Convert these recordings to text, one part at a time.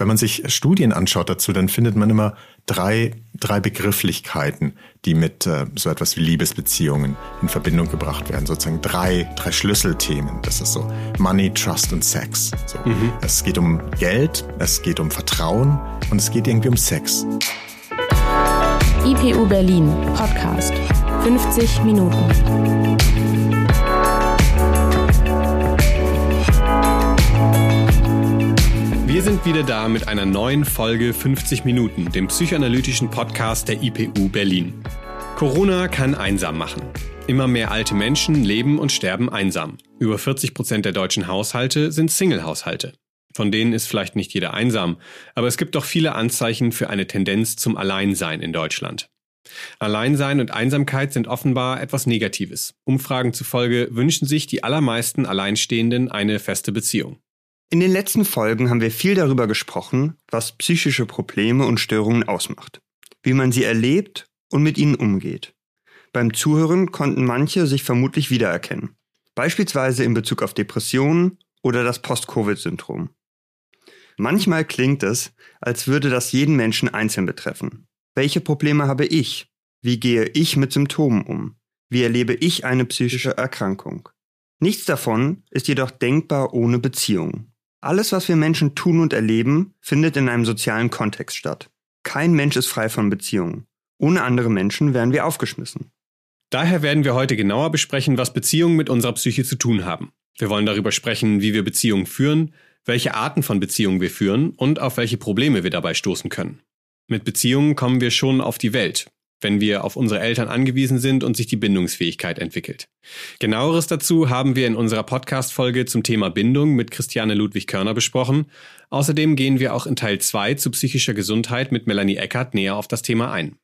Wenn man sich Studien anschaut dazu, dann findet man immer drei, drei Begrifflichkeiten, die mit äh, so etwas wie Liebesbeziehungen in Verbindung gebracht werden. Sozusagen drei, drei Schlüsselthemen. Das ist so Money, Trust und Sex. So. Mhm. Es geht um Geld, es geht um Vertrauen und es geht irgendwie um Sex. IPU Berlin Podcast. 50 Minuten. Wir sind wieder da mit einer neuen Folge 50 Minuten, dem psychoanalytischen Podcast der IPU Berlin. Corona kann einsam machen. Immer mehr alte Menschen leben und sterben einsam. Über 40 Prozent der deutschen Haushalte sind Single-Haushalte. Von denen ist vielleicht nicht jeder einsam, aber es gibt doch viele Anzeichen für eine Tendenz zum Alleinsein in Deutschland. Alleinsein und Einsamkeit sind offenbar etwas Negatives. Umfragen zufolge wünschen sich die allermeisten Alleinstehenden eine feste Beziehung. In den letzten Folgen haben wir viel darüber gesprochen, was psychische Probleme und Störungen ausmacht, wie man sie erlebt und mit ihnen umgeht. Beim Zuhören konnten manche sich vermutlich wiedererkennen, beispielsweise in Bezug auf Depressionen oder das Post-Covid-Syndrom. Manchmal klingt es, als würde das jeden Menschen einzeln betreffen. Welche Probleme habe ich? Wie gehe ich mit Symptomen um? Wie erlebe ich eine psychische Erkrankung? Nichts davon ist jedoch denkbar ohne Beziehung. Alles, was wir Menschen tun und erleben, findet in einem sozialen Kontext statt. Kein Mensch ist frei von Beziehungen. Ohne andere Menschen wären wir aufgeschmissen. Daher werden wir heute genauer besprechen, was Beziehungen mit unserer Psyche zu tun haben. Wir wollen darüber sprechen, wie wir Beziehungen führen, welche Arten von Beziehungen wir führen und auf welche Probleme wir dabei stoßen können. Mit Beziehungen kommen wir schon auf die Welt wenn wir auf unsere Eltern angewiesen sind und sich die Bindungsfähigkeit entwickelt. Genaueres dazu haben wir in unserer Podcast-Folge zum Thema Bindung mit Christiane Ludwig-Körner besprochen. Außerdem gehen wir auch in Teil 2 zu psychischer Gesundheit mit Melanie Eckert näher auf das Thema ein.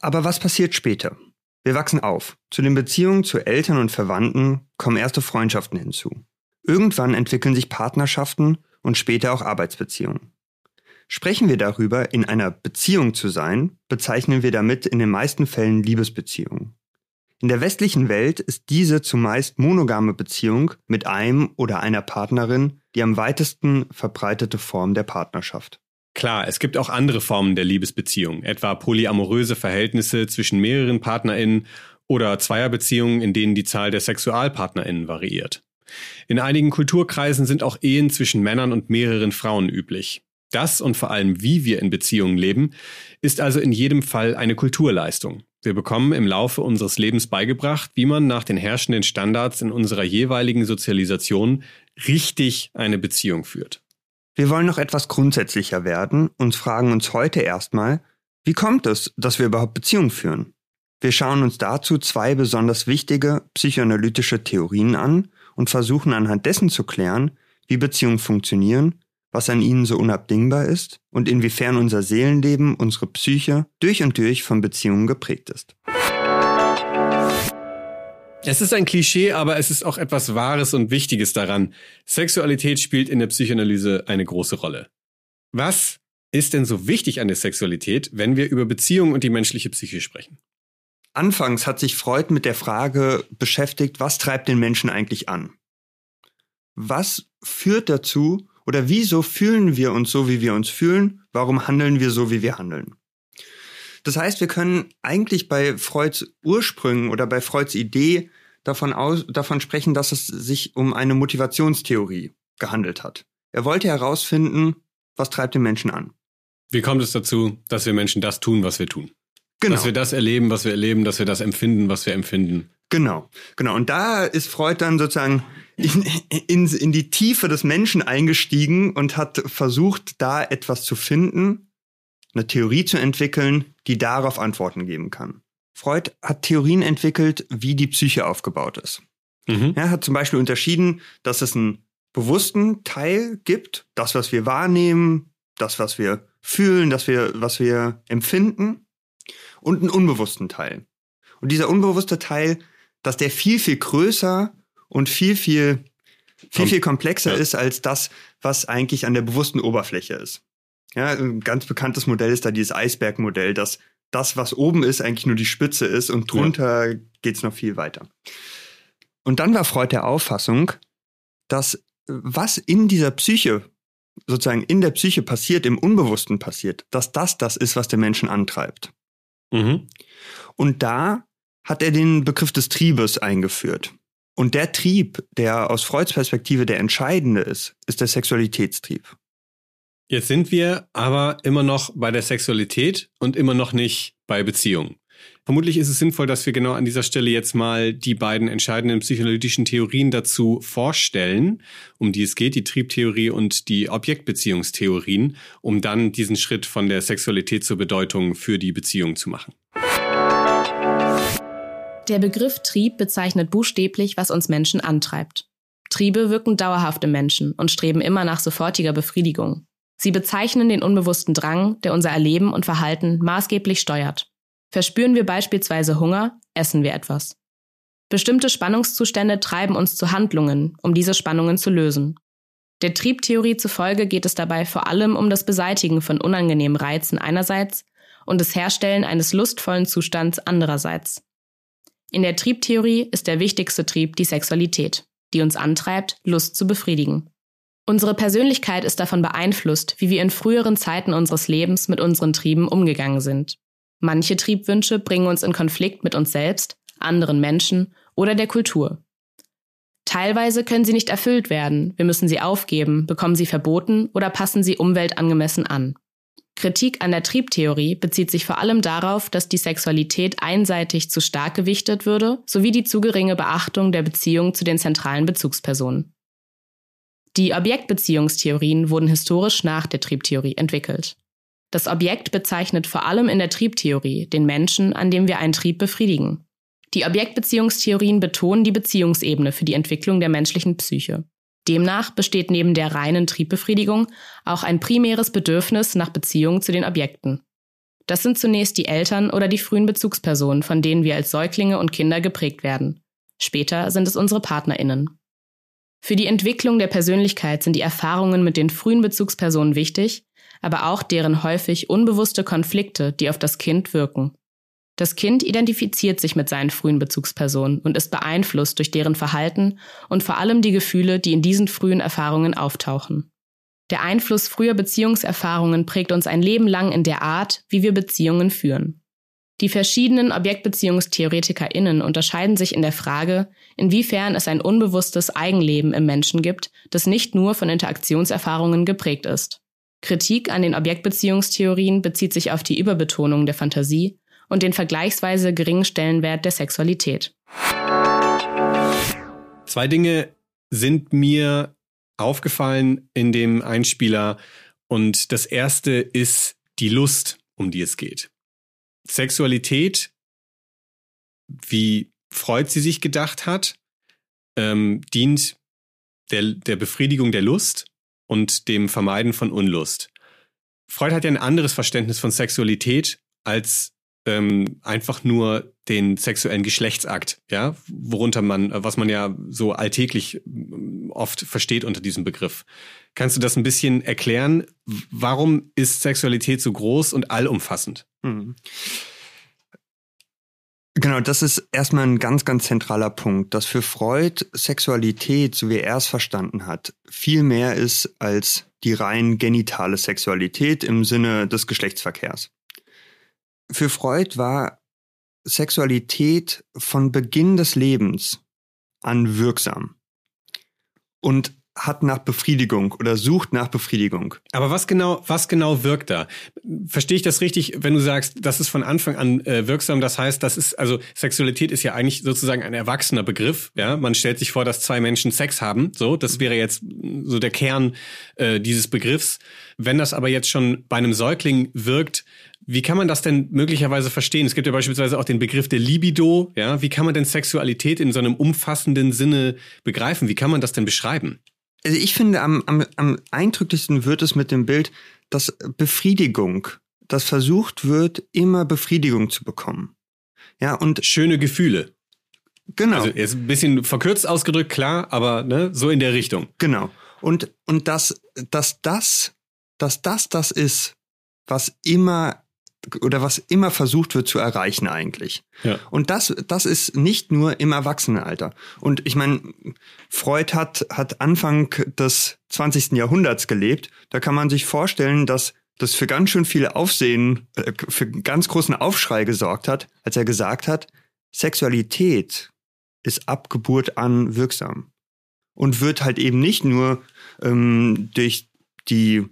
Aber was passiert später? Wir wachsen auf. Zu den Beziehungen zu Eltern und Verwandten kommen erste Freundschaften hinzu. Irgendwann entwickeln sich Partnerschaften und später auch Arbeitsbeziehungen. Sprechen wir darüber, in einer Beziehung zu sein, bezeichnen wir damit in den meisten Fällen Liebesbeziehungen. In der westlichen Welt ist diese zumeist monogame Beziehung mit einem oder einer Partnerin die am weitesten verbreitete Form der Partnerschaft. Klar, es gibt auch andere Formen der Liebesbeziehung, etwa polyamoröse Verhältnisse zwischen mehreren PartnerInnen oder Zweierbeziehungen, in denen die Zahl der SexualpartnerInnen variiert. In einigen Kulturkreisen sind auch Ehen zwischen Männern und mehreren Frauen üblich. Das und vor allem, wie wir in Beziehungen leben, ist also in jedem Fall eine Kulturleistung. Wir bekommen im Laufe unseres Lebens beigebracht, wie man nach den herrschenden Standards in unserer jeweiligen Sozialisation richtig eine Beziehung führt. Wir wollen noch etwas grundsätzlicher werden und fragen uns heute erstmal, wie kommt es, dass wir überhaupt Beziehungen führen? Wir schauen uns dazu zwei besonders wichtige psychoanalytische Theorien an und versuchen anhand dessen zu klären, wie Beziehungen funktionieren was an ihnen so unabdingbar ist und inwiefern unser Seelenleben, unsere Psyche durch und durch von Beziehungen geprägt ist. Es ist ein Klischee, aber es ist auch etwas Wahres und Wichtiges daran. Sexualität spielt in der Psychoanalyse eine große Rolle. Was ist denn so wichtig an der Sexualität, wenn wir über Beziehungen und die menschliche Psyche sprechen? Anfangs hat sich Freud mit der Frage beschäftigt, was treibt den Menschen eigentlich an? Was führt dazu, oder wieso fühlen wir uns so, wie wir uns fühlen? Warum handeln wir so, wie wir handeln? Das heißt, wir können eigentlich bei Freuds Ursprüngen oder bei Freuds Idee davon, aus, davon sprechen, dass es sich um eine Motivationstheorie gehandelt hat. Er wollte herausfinden, was treibt den Menschen an. Wie kommt es dazu, dass wir Menschen das tun, was wir tun? Genau. Dass wir das erleben, was wir erleben, dass wir das empfinden, was wir empfinden. Genau, genau. Und da ist Freud dann sozusagen in, in, in die Tiefe des Menschen eingestiegen und hat versucht, da etwas zu finden, eine Theorie zu entwickeln, die darauf Antworten geben kann. Freud hat Theorien entwickelt, wie die Psyche aufgebaut ist. Mhm. Er hat zum Beispiel unterschieden, dass es einen bewussten Teil gibt, das, was wir wahrnehmen, das, was wir fühlen, das wir, was wir empfinden, und einen unbewussten Teil. Und dieser unbewusste Teil dass der viel, viel größer und viel, viel, viel, viel komplexer ja. ist als das, was eigentlich an der bewussten Oberfläche ist. Ja, ein ganz bekanntes Modell ist da dieses Eisbergmodell, dass das, was oben ist, eigentlich nur die Spitze ist und drunter ja. geht's noch viel weiter. Und dann war Freud der Auffassung, dass was in dieser Psyche sozusagen in der Psyche passiert, im Unbewussten passiert, dass das das ist, was den Menschen antreibt. Mhm. Und da hat er den Begriff des Triebes eingeführt. Und der Trieb, der aus Freuds Perspektive der entscheidende ist, ist der Sexualitätstrieb. Jetzt sind wir aber immer noch bei der Sexualität und immer noch nicht bei Beziehungen. Vermutlich ist es sinnvoll, dass wir genau an dieser Stelle jetzt mal die beiden entscheidenden psychoanalytischen Theorien dazu vorstellen, um die es geht, die Triebtheorie und die Objektbeziehungstheorien, um dann diesen Schritt von der Sexualität zur Bedeutung für die Beziehung zu machen. Der Begriff Trieb bezeichnet buchstäblich, was uns Menschen antreibt. Triebe wirken dauerhaft im Menschen und streben immer nach sofortiger Befriedigung. Sie bezeichnen den unbewussten Drang, der unser Erleben und Verhalten maßgeblich steuert. Verspüren wir beispielsweise Hunger, essen wir etwas. Bestimmte Spannungszustände treiben uns zu Handlungen, um diese Spannungen zu lösen. Der Triebtheorie zufolge geht es dabei vor allem um das Beseitigen von unangenehmen Reizen einerseits und das Herstellen eines lustvollen Zustands andererseits. In der Triebtheorie ist der wichtigste Trieb die Sexualität, die uns antreibt, Lust zu befriedigen. Unsere Persönlichkeit ist davon beeinflusst, wie wir in früheren Zeiten unseres Lebens mit unseren Trieben umgegangen sind. Manche Triebwünsche bringen uns in Konflikt mit uns selbst, anderen Menschen oder der Kultur. Teilweise können sie nicht erfüllt werden, wir müssen sie aufgeben, bekommen sie verboten oder passen sie umweltangemessen an. Kritik an der Triebtheorie bezieht sich vor allem darauf, dass die Sexualität einseitig zu stark gewichtet würde, sowie die zu geringe Beachtung der Beziehung zu den zentralen Bezugspersonen. Die Objektbeziehungstheorien wurden historisch nach der Triebtheorie entwickelt. Das Objekt bezeichnet vor allem in der Triebtheorie den Menschen, an dem wir einen Trieb befriedigen. Die Objektbeziehungstheorien betonen die Beziehungsebene für die Entwicklung der menschlichen Psyche. Demnach besteht neben der reinen Triebbefriedigung auch ein primäres Bedürfnis nach Beziehung zu den Objekten. Das sind zunächst die Eltern oder die frühen Bezugspersonen, von denen wir als Säuglinge und Kinder geprägt werden. Später sind es unsere Partnerinnen. Für die Entwicklung der Persönlichkeit sind die Erfahrungen mit den frühen Bezugspersonen wichtig, aber auch deren häufig unbewusste Konflikte, die auf das Kind wirken. Das Kind identifiziert sich mit seinen frühen Bezugspersonen und ist beeinflusst durch deren Verhalten und vor allem die Gefühle, die in diesen frühen Erfahrungen auftauchen. Der Einfluss früher Beziehungserfahrungen prägt uns ein Leben lang in der Art, wie wir Beziehungen führen. Die verschiedenen ObjektbeziehungstheoretikerInnen unterscheiden sich in der Frage, inwiefern es ein unbewusstes Eigenleben im Menschen gibt, das nicht nur von Interaktionserfahrungen geprägt ist. Kritik an den Objektbeziehungstheorien bezieht sich auf die Überbetonung der Fantasie und den vergleichsweise geringen Stellenwert der Sexualität. Zwei Dinge sind mir aufgefallen in dem Einspieler und das erste ist die Lust, um die es geht. Sexualität, wie Freud sie sich gedacht hat, ähm, dient der, der Befriedigung der Lust und dem Vermeiden von Unlust. Freud hat ja ein anderes Verständnis von Sexualität als ähm, einfach nur den sexuellen Geschlechtsakt, ja, worunter man, was man ja so alltäglich ähm, oft versteht unter diesem Begriff. Kannst du das ein bisschen erklären? Warum ist Sexualität so groß und allumfassend? Mhm. Genau, das ist erstmal ein ganz, ganz zentraler Punkt, dass für Freud Sexualität, so wie er es verstanden hat, viel mehr ist als die rein genitale Sexualität im Sinne des Geschlechtsverkehrs. Für Freud war Sexualität von Beginn des Lebens an wirksam und hat nach Befriedigung oder sucht nach Befriedigung. Aber was genau, was genau wirkt da? Verstehe ich das richtig, wenn du sagst, das ist von Anfang an äh, wirksam? Das heißt, das ist, also Sexualität ist ja eigentlich sozusagen ein erwachsener Begriff. Ja, man stellt sich vor, dass zwei Menschen Sex haben. So, das wäre jetzt so der Kern äh, dieses Begriffs. Wenn das aber jetzt schon bei einem Säugling wirkt, wie kann man das denn möglicherweise verstehen? Es gibt ja beispielsweise auch den Begriff der Libido. Ja, wie kann man denn Sexualität in so einem umfassenden Sinne begreifen? Wie kann man das denn beschreiben? Also ich finde, am, am, am eindrücklichsten wird es mit dem Bild, dass Befriedigung, dass versucht wird, immer Befriedigung zu bekommen. Ja, und schöne Gefühle. Genau. Also ist ein bisschen verkürzt ausgedrückt, klar, aber ne, so in der Richtung. Genau. Und, und dass, dass das, dass das das ist, was immer oder was immer versucht wird zu erreichen eigentlich. Ja. Und das, das ist nicht nur im Erwachsenenalter. Und ich meine, Freud hat, hat Anfang des 20. Jahrhunderts gelebt. Da kann man sich vorstellen, dass das für ganz schön viel Aufsehen, äh, für ganz großen Aufschrei gesorgt hat, als er gesagt hat, Sexualität ist ab Geburt an wirksam und wird halt eben nicht nur ähm, durch die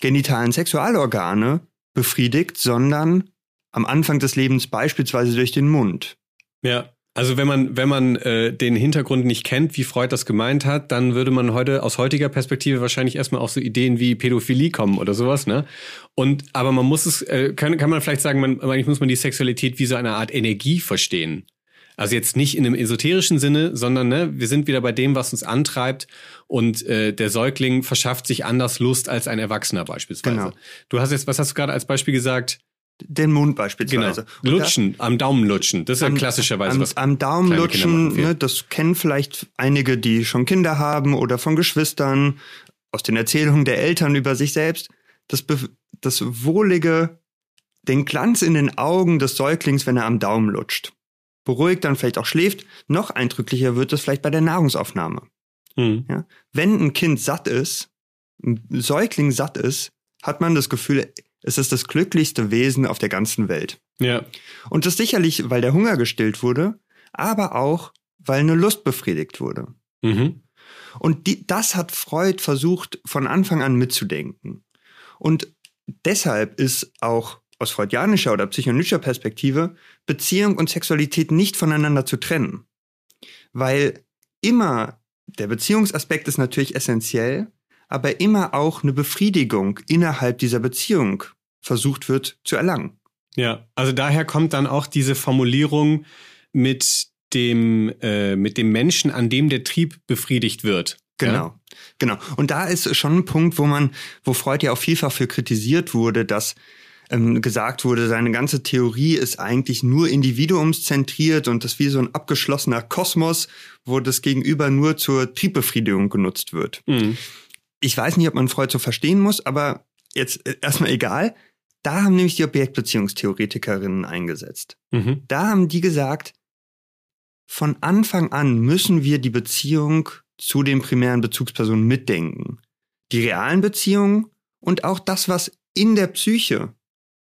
genitalen Sexualorgane befriedigt, sondern am Anfang des Lebens beispielsweise durch den Mund. Ja. Also wenn man, wenn man äh, den Hintergrund nicht kennt, wie Freud das gemeint hat, dann würde man heute aus heutiger Perspektive wahrscheinlich erstmal auf so Ideen wie Pädophilie kommen oder sowas, ne? Und aber man muss es, äh, kann, kann man vielleicht sagen, man, eigentlich muss man die Sexualität wie so eine Art Energie verstehen. Also jetzt nicht in einem esoterischen Sinne, sondern ne, wir sind wieder bei dem, was uns antreibt und äh, der Säugling verschafft sich anders Lust als ein Erwachsener beispielsweise. Genau. Du hast jetzt, was hast du gerade als Beispiel gesagt? Den Mund beispielsweise. Genau. Lutschen, da, am Daumen lutschen. Das ist ja klassischerweise am, was. Am Daumen lutschen, ne, das kennen vielleicht einige, die schon Kinder haben oder von Geschwistern, aus den Erzählungen der Eltern über sich selbst. Das, das wohlige, den Glanz in den Augen des Säuglings, wenn er am Daumen lutscht beruhigt, dann vielleicht auch schläft. Noch eindrücklicher wird es vielleicht bei der Nahrungsaufnahme. Mhm. Ja? Wenn ein Kind satt ist, ein Säugling satt ist, hat man das Gefühl, es ist das glücklichste Wesen auf der ganzen Welt. Ja. Und das sicherlich, weil der Hunger gestillt wurde, aber auch, weil eine Lust befriedigt wurde. Mhm. Und die, das hat Freud versucht, von Anfang an mitzudenken. Und deshalb ist auch aus freudianischer oder psychoanalytischer Perspektive Beziehung und Sexualität nicht voneinander zu trennen. Weil immer, der Beziehungsaspekt ist natürlich essentiell, aber immer auch eine Befriedigung innerhalb dieser Beziehung versucht wird zu erlangen. Ja, also daher kommt dann auch diese Formulierung mit dem, äh, mit dem Menschen, an dem der Trieb befriedigt wird. Genau, ja? genau. Und da ist schon ein Punkt, wo man, wo Freud ja auch vielfach für kritisiert wurde, dass ähm, gesagt wurde, seine ganze Theorie ist eigentlich nur individuumszentriert und das wie so ein abgeschlossener Kosmos, wo das Gegenüber nur zur Triebbefriedigung genutzt wird. Mhm. Ich weiß nicht, ob man Freud so verstehen muss, aber jetzt äh, erstmal egal. Da haben nämlich die Objektbeziehungstheoretikerinnen eingesetzt. Mhm. Da haben die gesagt, von Anfang an müssen wir die Beziehung zu den primären Bezugspersonen mitdenken. Die realen Beziehungen und auch das, was in der Psyche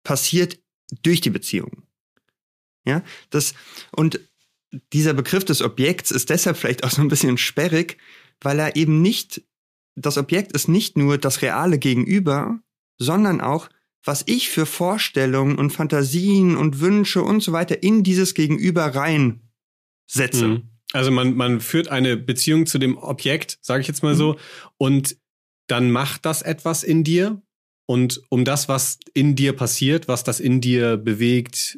passiert durch die Beziehung. Ja, das, und dieser Begriff des Objekts ist deshalb vielleicht auch so ein bisschen sperrig, weil er eben nicht, das Objekt ist nicht nur das reale Gegenüber, sondern auch, was ich für Vorstellungen und Fantasien und Wünsche und so weiter in dieses Gegenüber reinsetze. Mhm. Also man, man führt eine Beziehung zu dem Objekt, sage ich jetzt mal mhm. so, und dann macht das etwas in dir und um das, was in dir passiert, was das in dir bewegt,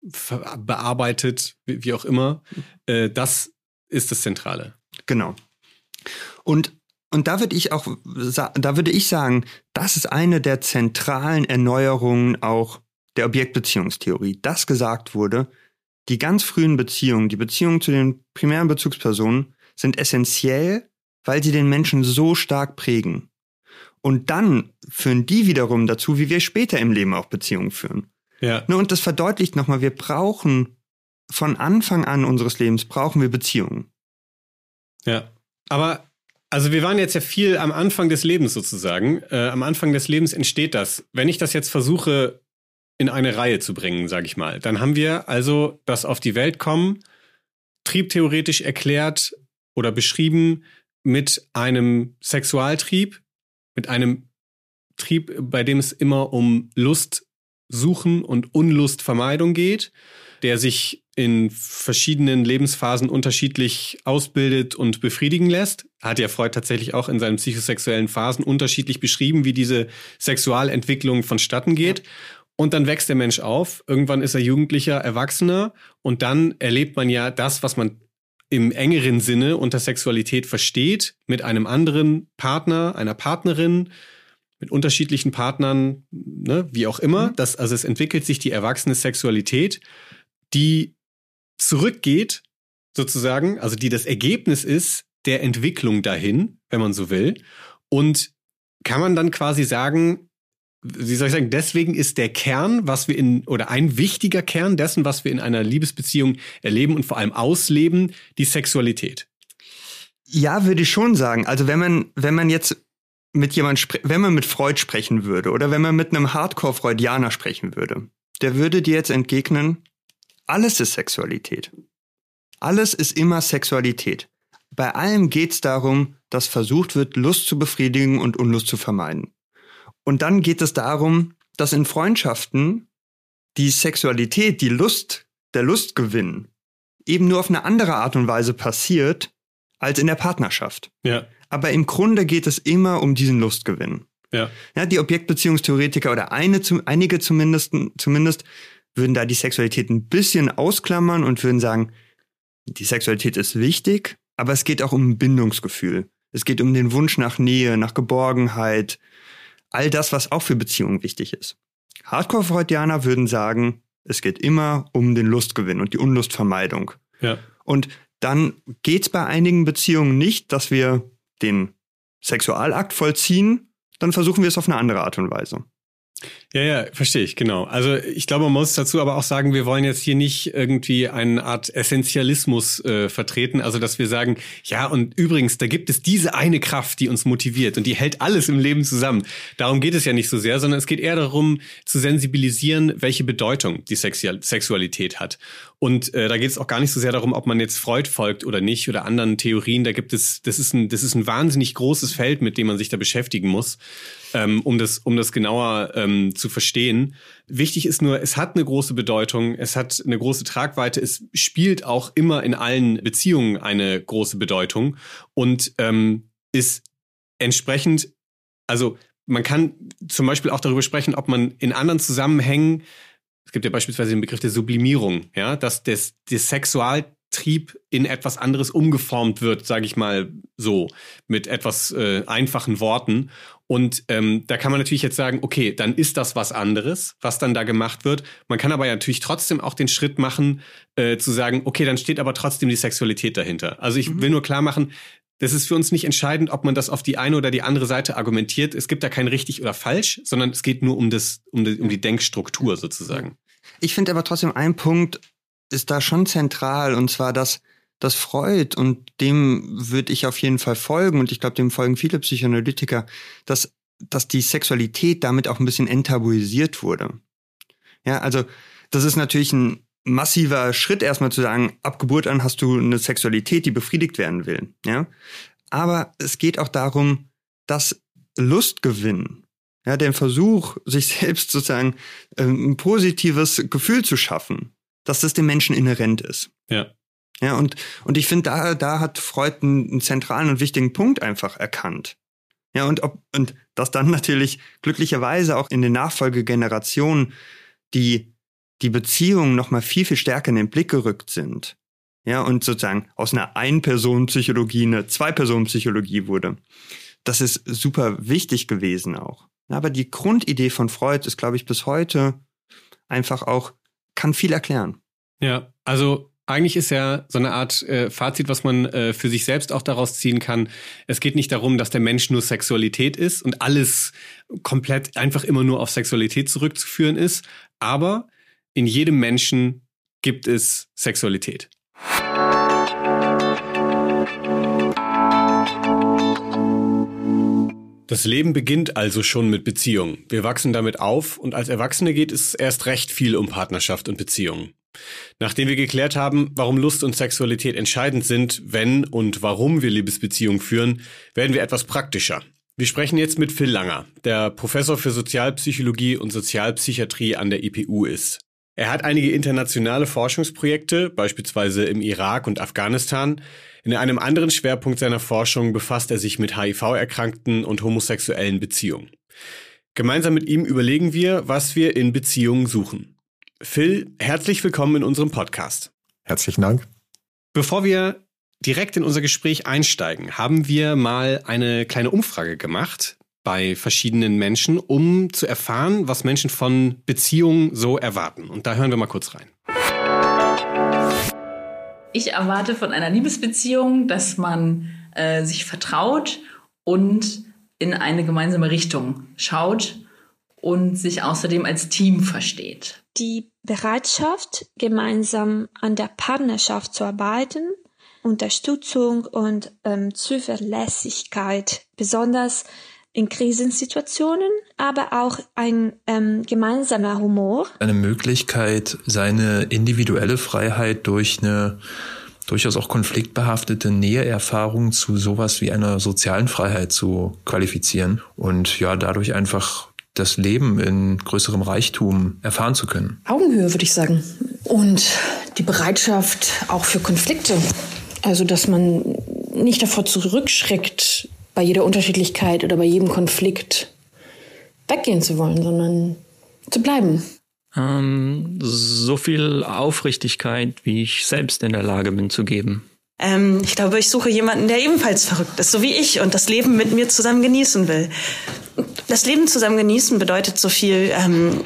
bearbeitet, wie auch immer, äh, das ist das Zentrale. Genau. Und und da würde ich auch, da würde ich sagen, das ist eine der zentralen Erneuerungen auch der Objektbeziehungstheorie, dass gesagt wurde, die ganz frühen Beziehungen, die Beziehungen zu den primären Bezugspersonen sind essentiell, weil sie den Menschen so stark prägen. Und dann führen die wiederum dazu, wie wir später im Leben auch Beziehungen führen. Ja. Ne, und das verdeutlicht nochmal, wir brauchen von Anfang an unseres Lebens brauchen wir Beziehungen. Ja. Aber also wir waren jetzt ja viel am Anfang des Lebens sozusagen. Äh, am Anfang des Lebens entsteht das. Wenn ich das jetzt versuche in eine Reihe zu bringen, sage ich mal, dann haben wir also das auf die Welt kommen, triebtheoretisch erklärt oder beschrieben mit einem Sexualtrieb, mit einem Trieb, bei dem es immer um Lust suchen und Unlustvermeidung geht, der sich in verschiedenen Lebensphasen unterschiedlich ausbildet und befriedigen lässt. Hat ja Freud tatsächlich auch in seinen psychosexuellen Phasen unterschiedlich beschrieben, wie diese Sexualentwicklung vonstatten geht. Und dann wächst der Mensch auf. Irgendwann ist er Jugendlicher, Erwachsener. Und dann erlebt man ja das, was man im engeren Sinne unter Sexualität versteht, mit einem anderen Partner, einer Partnerin, mit unterschiedlichen Partnern, ne, wie auch immer. Mhm. Das, also es entwickelt sich die erwachsene Sexualität, die zurückgeht, sozusagen, also die das Ergebnis ist der Entwicklung dahin, wenn man so will. Und kann man dann quasi sagen, wie soll ich sagen, deswegen ist der Kern, was wir in, oder ein wichtiger Kern dessen, was wir in einer Liebesbeziehung erleben und vor allem ausleben, die Sexualität. Ja, würde ich schon sagen. Also wenn man, wenn man jetzt mit jemand, wenn man mit Freud sprechen würde oder wenn man mit einem Hardcore-Freudianer sprechen würde, der würde dir jetzt entgegnen, alles ist Sexualität. Alles ist immer Sexualität. Bei allem geht es darum, dass versucht wird, Lust zu befriedigen und Unlust zu vermeiden. Und dann geht es darum, dass in Freundschaften die Sexualität, die Lust, der Lustgewinn eben nur auf eine andere Art und Weise passiert als in der Partnerschaft. Ja. Aber im Grunde geht es immer um diesen Lustgewinn. Ja. Ja, die Objektbeziehungstheoretiker oder eine, einige zumindest, zumindest würden da die Sexualität ein bisschen ausklammern und würden sagen, die Sexualität ist wichtig, aber es geht auch um ein Bindungsgefühl. Es geht um den Wunsch nach Nähe, nach Geborgenheit, all das, was auch für Beziehungen wichtig ist. Hardcore-Freudianer würden sagen, es geht immer um den Lustgewinn und die Unlustvermeidung. Ja. Und dann geht es bei einigen Beziehungen nicht, dass wir den Sexualakt vollziehen, dann versuchen wir es auf eine andere Art und Weise. Ja, ja, verstehe ich, genau. Also ich glaube, man muss dazu aber auch sagen, wir wollen jetzt hier nicht irgendwie eine Art Essentialismus äh, vertreten, also dass wir sagen, ja, und übrigens, da gibt es diese eine Kraft, die uns motiviert und die hält alles im Leben zusammen. Darum geht es ja nicht so sehr, sondern es geht eher darum, zu sensibilisieren, welche Bedeutung die Sexualität hat. Und äh, da geht es auch gar nicht so sehr darum, ob man jetzt Freud folgt oder nicht oder anderen Theorien. Da gibt es, das ist ein, das ist ein wahnsinnig großes Feld, mit dem man sich da beschäftigen muss, ähm, um das, um das genauer ähm, zu verstehen. Wichtig ist nur, es hat eine große Bedeutung, es hat eine große Tragweite, es spielt auch immer in allen Beziehungen eine große Bedeutung und ähm, ist entsprechend, also man kann zum Beispiel auch darüber sprechen, ob man in anderen Zusammenhängen es gibt ja beispielsweise den Begriff der Sublimierung, ja, dass das, der Sexualtrieb in etwas anderes umgeformt wird, sage ich mal so, mit etwas äh, einfachen Worten. Und ähm, da kann man natürlich jetzt sagen, okay, dann ist das was anderes, was dann da gemacht wird. Man kann aber ja natürlich trotzdem auch den Schritt machen, äh, zu sagen, okay, dann steht aber trotzdem die Sexualität dahinter. Also ich mhm. will nur klar machen, das ist für uns nicht entscheidend, ob man das auf die eine oder die andere Seite argumentiert. Es gibt da kein richtig oder falsch, sondern es geht nur um das, um die, um die Denkstruktur sozusagen. Ich finde aber trotzdem ein Punkt ist da schon zentral und zwar, dass dass Freud und dem würde ich auf jeden Fall folgen und ich glaube, dem folgen viele Psychoanalytiker, dass dass die Sexualität damit auch ein bisschen enttabuisiert wurde. Ja, also das ist natürlich ein massiver Schritt erstmal zu sagen, ab Geburt an hast du eine Sexualität, die befriedigt werden will. Ja, aber es geht auch darum, dass Lustgewinn ja, den Versuch, sich selbst sozusagen ähm, ein positives Gefühl zu schaffen, dass das dem Menschen inhärent ist. Ja. Ja, und, und ich finde, da, da hat Freud einen, einen zentralen und wichtigen Punkt einfach erkannt. Ja, und ob, und dass dann natürlich glücklicherweise auch in den Nachfolgegenerationen die, die Beziehungen nochmal viel, viel stärker in den Blick gerückt sind. Ja, und sozusagen aus einer Ein-Personen-Psychologie eine Zwei-Personen-Psychologie wurde. Das ist super wichtig gewesen auch. Aber die Grundidee von Freud ist, glaube ich, bis heute einfach auch, kann viel erklären. Ja, also eigentlich ist ja so eine Art äh, Fazit, was man äh, für sich selbst auch daraus ziehen kann. Es geht nicht darum, dass der Mensch nur Sexualität ist und alles komplett einfach immer nur auf Sexualität zurückzuführen ist, aber in jedem Menschen gibt es Sexualität. Das Leben beginnt also schon mit Beziehungen. Wir wachsen damit auf und als Erwachsene geht es erst recht viel um Partnerschaft und Beziehungen. Nachdem wir geklärt haben, warum Lust und Sexualität entscheidend sind, wenn und warum wir Liebesbeziehungen führen, werden wir etwas praktischer. Wir sprechen jetzt mit Phil Langer, der Professor für Sozialpsychologie und Sozialpsychiatrie an der IPU ist. Er hat einige internationale Forschungsprojekte, beispielsweise im Irak und Afghanistan, in einem anderen Schwerpunkt seiner Forschung befasst er sich mit HIV-Erkrankten und homosexuellen Beziehungen. Gemeinsam mit ihm überlegen wir, was wir in Beziehungen suchen. Phil, herzlich willkommen in unserem Podcast. Herzlichen Dank. Bevor wir direkt in unser Gespräch einsteigen, haben wir mal eine kleine Umfrage gemacht bei verschiedenen Menschen, um zu erfahren, was Menschen von Beziehungen so erwarten. Und da hören wir mal kurz rein. Ich erwarte von einer Liebesbeziehung, dass man äh, sich vertraut und in eine gemeinsame Richtung schaut und sich außerdem als Team versteht. Die Bereitschaft, gemeinsam an der Partnerschaft zu arbeiten, Unterstützung und ähm, Zuverlässigkeit, besonders in Krisensituationen, aber auch ein ähm, gemeinsamer Humor. Eine Möglichkeit, seine individuelle Freiheit durch eine durchaus auch konfliktbehaftete Näheerfahrung zu sowas wie einer sozialen Freiheit zu qualifizieren und ja, dadurch einfach das Leben in größerem Reichtum erfahren zu können. Augenhöhe, würde ich sagen. Und die Bereitschaft auch für Konflikte. Also, dass man nicht davor zurückschreckt, bei jeder Unterschiedlichkeit oder bei jedem Konflikt weggehen zu wollen, sondern zu bleiben. Ähm, so viel Aufrichtigkeit, wie ich selbst in der Lage bin zu geben. Ähm, ich glaube, ich suche jemanden, der ebenfalls verrückt ist, so wie ich, und das Leben mit mir zusammen genießen will. Das Leben zusammen genießen bedeutet so viel, ähm,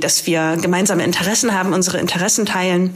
dass wir gemeinsame Interessen haben, unsere Interessen teilen,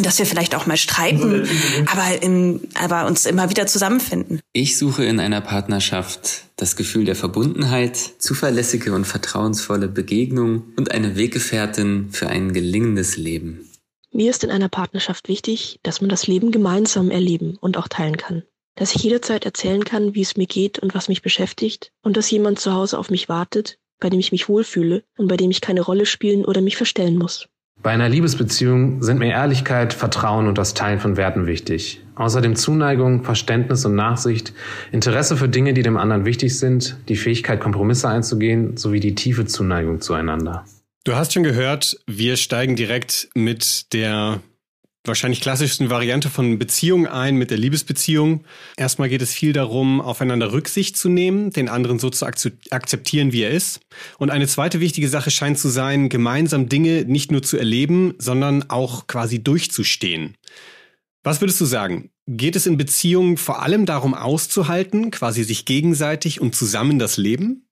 dass wir vielleicht auch mal streiten, aber, im, aber uns immer wieder zusammenfinden. Ich suche in einer Partnerschaft das Gefühl der Verbundenheit, zuverlässige und vertrauensvolle Begegnung und eine Weggefährtin für ein gelingendes Leben. Mir ist in einer Partnerschaft wichtig, dass man das Leben gemeinsam erleben und auch teilen kann. Dass ich jederzeit erzählen kann, wie es mir geht und was mich beschäftigt und dass jemand zu Hause auf mich wartet, bei dem ich mich wohlfühle und bei dem ich keine Rolle spielen oder mich verstellen muss. Bei einer Liebesbeziehung sind mir Ehrlichkeit, Vertrauen und das Teilen von Werten wichtig. Außerdem Zuneigung, Verständnis und Nachsicht, Interesse für Dinge, die dem anderen wichtig sind, die Fähigkeit, Kompromisse einzugehen, sowie die tiefe Zuneigung zueinander. Du hast schon gehört, wir steigen direkt mit der wahrscheinlich klassischsten Variante von Beziehung ein mit der Liebesbeziehung. Erstmal geht es viel darum, aufeinander Rücksicht zu nehmen, den anderen so zu akzeptieren, wie er ist. Und eine zweite wichtige Sache scheint zu sein, gemeinsam Dinge nicht nur zu erleben, sondern auch quasi durchzustehen. Was würdest du sagen? Geht es in Beziehungen vor allem darum auszuhalten, quasi sich gegenseitig und zusammen das Leben?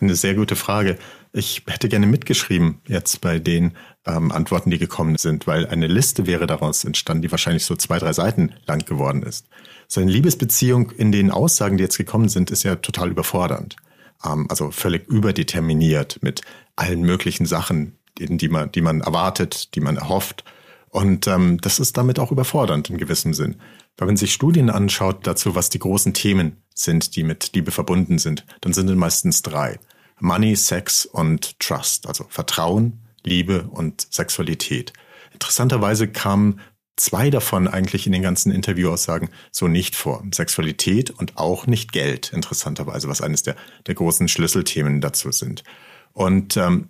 Eine sehr gute Frage. Ich hätte gerne mitgeschrieben jetzt bei den ähm, Antworten, die gekommen sind, weil eine Liste wäre daraus entstanden, die wahrscheinlich so zwei, drei Seiten lang geworden ist. So eine Liebesbeziehung in den Aussagen, die jetzt gekommen sind, ist ja total überfordernd. Ähm, also völlig überdeterminiert mit allen möglichen Sachen, die, man, die man erwartet, die man erhofft. Und ähm, das ist damit auch überfordernd in gewissem Sinn. Weil wenn sich Studien anschaut dazu, was die großen Themen sind, die mit Liebe verbunden sind, dann sind es meistens drei. Money, Sex und Trust, also Vertrauen, Liebe und Sexualität. Interessanterweise kamen zwei davon eigentlich in den ganzen Interviewaussagen so nicht vor. Sexualität und auch nicht Geld, interessanterweise, was eines der, der großen Schlüsselthemen dazu sind. Und ähm,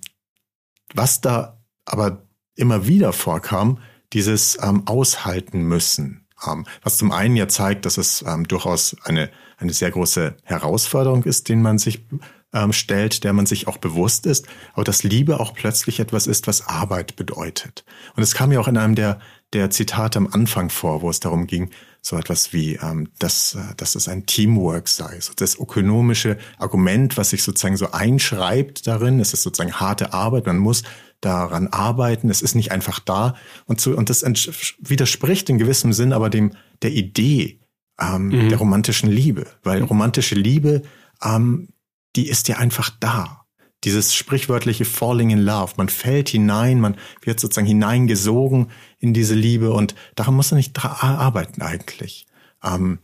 was da aber immer wieder vorkam, dieses ähm, Aushalten müssen. Ähm, was zum einen ja zeigt, dass es ähm, durchaus eine, eine sehr große Herausforderung ist, den man sich ähm, stellt, der man sich auch bewusst ist, aber dass Liebe auch plötzlich etwas ist, was Arbeit bedeutet. Und es kam ja auch in einem der, der Zitate am Anfang vor, wo es darum ging, so etwas wie, ähm, dass, äh, dass es ein Teamwork sei. So das ökonomische Argument, was sich sozusagen so einschreibt darin, es ist sozusagen harte Arbeit, man muss daran arbeiten, es ist nicht einfach da. Und, zu, und das widerspricht in gewissem Sinn aber dem der Idee ähm, mhm. der romantischen Liebe, weil romantische Liebe ähm, die ist ja einfach da. Dieses sprichwörtliche Falling in Love. Man fällt hinein, man wird sozusagen hineingesogen in diese Liebe und daran muss man nicht arbeiten eigentlich. Ähm,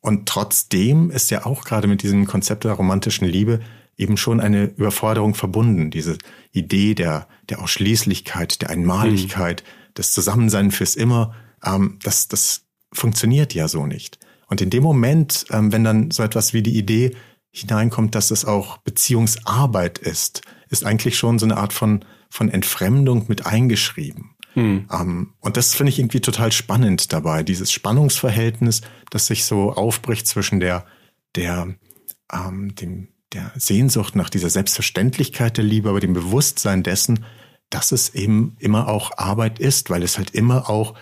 und trotzdem ist ja auch gerade mit diesem Konzept der romantischen Liebe eben schon eine Überforderung verbunden. Diese Idee der, der Ausschließlichkeit, der Einmaligkeit, mhm. des Zusammensein fürs Immer, ähm, das, das funktioniert ja so nicht. Und in dem Moment, ähm, wenn dann so etwas wie die Idee hineinkommt, dass es auch Beziehungsarbeit ist, ist eigentlich schon so eine Art von, von Entfremdung mit eingeschrieben. Hm. Um, ähm, und das finde ich irgendwie total spannend dabei, dieses Spannungsverhältnis, das sich so aufbricht zwischen der, der, ähm, dem, der Sehnsucht nach dieser Selbstverständlichkeit der Liebe, aber dem Bewusstsein dessen, dass es eben immer auch Arbeit ist, weil es halt immer auch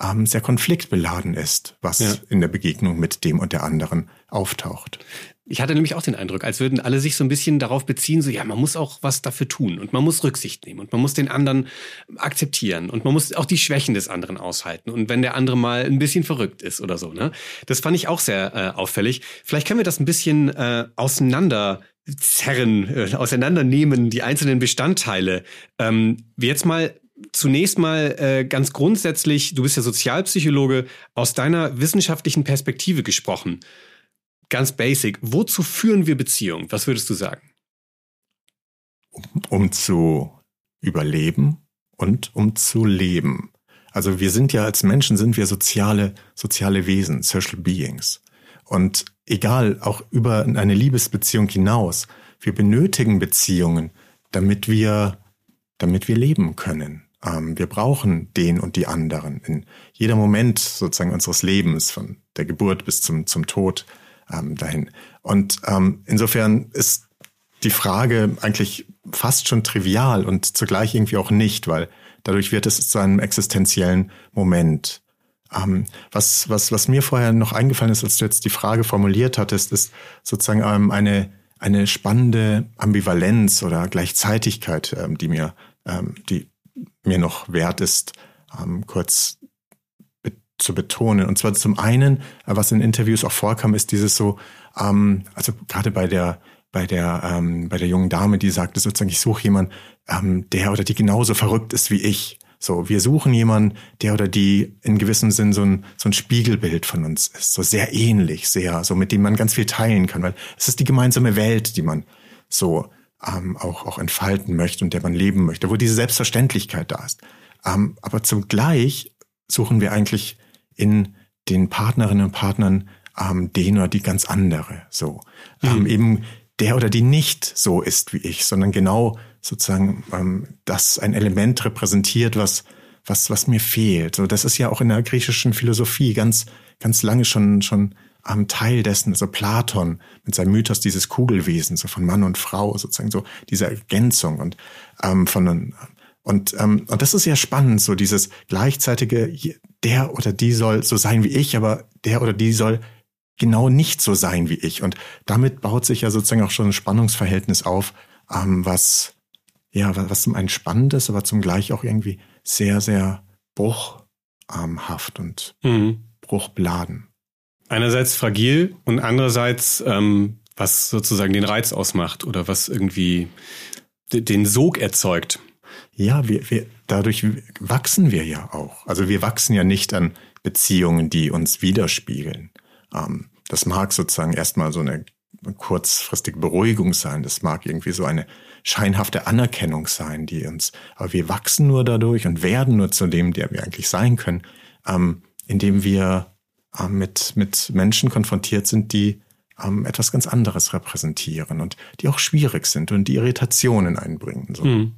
ähm, sehr konfliktbeladen ist, was ja. in der Begegnung mit dem und der anderen auftaucht. Ich hatte nämlich auch den Eindruck, als würden alle sich so ein bisschen darauf beziehen, so ja, man muss auch was dafür tun und man muss Rücksicht nehmen und man muss den anderen akzeptieren und man muss auch die Schwächen des anderen aushalten und wenn der andere mal ein bisschen verrückt ist oder so, ne? Das fand ich auch sehr äh, auffällig. Vielleicht können wir das ein bisschen äh, auseinander zerren, äh, auseinandernehmen, die einzelnen Bestandteile. Ähm, jetzt mal zunächst mal äh, ganz grundsätzlich, du bist ja Sozialpsychologe, aus deiner wissenschaftlichen Perspektive gesprochen. Ganz basic, wozu führen wir Beziehungen? Was würdest du sagen? Um, um zu überleben und um zu leben. Also wir sind ja als Menschen sind wir soziale, soziale Wesen, social beings. Und egal, auch über eine Liebesbeziehung hinaus, wir benötigen Beziehungen, damit wir, damit wir leben können. Ähm, wir brauchen den und die anderen in jeder Moment sozusagen unseres Lebens, von der Geburt bis zum, zum Tod ähm, dahin. Und ähm, insofern ist die Frage eigentlich fast schon trivial und zugleich irgendwie auch nicht, weil dadurch wird es zu einem existenziellen Moment. Ähm, was, was, was mir vorher noch eingefallen ist, als du jetzt die Frage formuliert hattest, ist sozusagen ähm, eine, eine spannende Ambivalenz oder Gleichzeitigkeit, ähm, die mir, ähm, die mir noch wert ist, ähm, kurz zu betonen. Und zwar zum einen, äh, was in Interviews auch vorkam, ist dieses so, ähm, also gerade bei der bei der ähm, bei der jungen Dame, die sagte sozusagen, ich suche jemanden, ähm, der oder die genauso verrückt ist wie ich. So, wir suchen jemanden, der oder die in gewissem Sinn so ein, so ein Spiegelbild von uns ist, so sehr ähnlich, sehr, so mit dem man ganz viel teilen kann, weil es ist die gemeinsame Welt, die man so ähm, auch, auch entfalten möchte und der man leben möchte, wo diese Selbstverständlichkeit da ist. Ähm, aber zugleich suchen wir eigentlich in den Partnerinnen und Partnern ähm, den oder die ganz andere. So mhm. ähm, eben der oder die nicht so ist wie ich, sondern genau sozusagen ähm, das ein Element repräsentiert, was was was mir fehlt. So das ist ja auch in der griechischen Philosophie ganz ganz lange schon schon ähm, Teil dessen, also Platon mit seinem Mythos dieses Kugelwesens, so von Mann und Frau, sozusagen so diese Ergänzung und ähm, von und, ähm, und das ist ja spannend, so dieses gleichzeitige, der oder die soll so sein wie ich, aber der oder die soll genau nicht so sein wie ich. Und damit baut sich ja sozusagen auch schon ein Spannungsverhältnis auf, ähm, was ja, was zum einen spannend ist, aber zum gleich auch irgendwie sehr, sehr bruchhaft und mhm. bruchbladen einerseits fragil und andererseits ähm, was sozusagen den Reiz ausmacht oder was irgendwie den Sog erzeugt. Ja, wir, wir, dadurch wachsen wir ja auch. Also wir wachsen ja nicht an Beziehungen, die uns widerspiegeln. Ähm, das mag sozusagen erstmal so eine kurzfristige Beruhigung sein. Das mag irgendwie so eine scheinhafte Anerkennung sein, die uns, aber wir wachsen nur dadurch und werden nur zu dem, der wir eigentlich sein können, ähm, indem wir äh, mit, mit Menschen konfrontiert sind, die ähm, etwas ganz anderes repräsentieren und die auch schwierig sind und die Irritationen einbringen. So. Hm.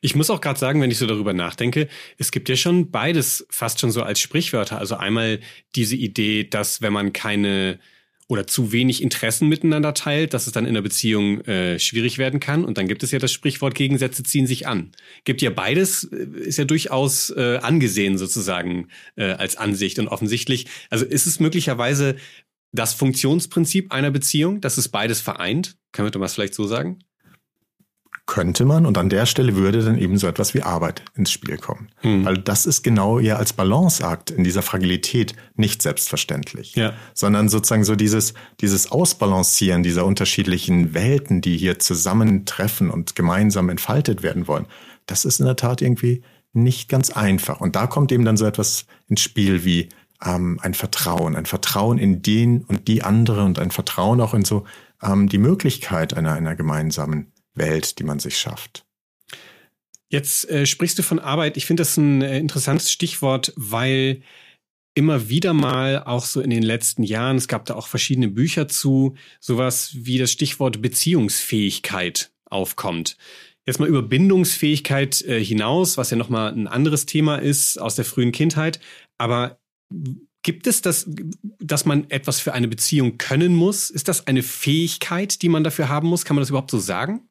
Ich muss auch gerade sagen, wenn ich so darüber nachdenke, es gibt ja schon beides fast schon so als Sprichwörter. Also einmal diese Idee, dass wenn man keine oder zu wenig Interessen miteinander teilt, dass es dann in der Beziehung äh, schwierig werden kann. Und dann gibt es ja das Sprichwort, Gegensätze ziehen sich an. Gibt ja beides, äh, ist ja durchaus äh, angesehen sozusagen äh, als Ansicht und offensichtlich. Also ist es möglicherweise das Funktionsprinzip einer Beziehung, dass es beides vereint? Können wir Thomas vielleicht so sagen? Könnte man und an der Stelle würde dann eben so etwas wie Arbeit ins Spiel kommen. Hm. Weil das ist genau ja als Balanceakt in dieser Fragilität nicht selbstverständlich, ja. sondern sozusagen so dieses, dieses Ausbalancieren dieser unterschiedlichen Welten, die hier zusammentreffen und gemeinsam entfaltet werden wollen. Das ist in der Tat irgendwie nicht ganz einfach. Und da kommt eben dann so etwas ins Spiel wie ähm, ein Vertrauen, ein Vertrauen in den und die andere und ein Vertrauen auch in so ähm, die Möglichkeit einer, einer gemeinsamen Welt, die man sich schafft. Jetzt äh, sprichst du von Arbeit. Ich finde das ein äh, interessantes Stichwort, weil immer wieder mal auch so in den letzten Jahren, es gab da auch verschiedene Bücher zu, sowas wie das Stichwort Beziehungsfähigkeit aufkommt. Jetzt mal über Bindungsfähigkeit äh, hinaus, was ja nochmal ein anderes Thema ist aus der frühen Kindheit. Aber gibt es das, dass man etwas für eine Beziehung können muss? Ist das eine Fähigkeit, die man dafür haben muss? Kann man das überhaupt so sagen?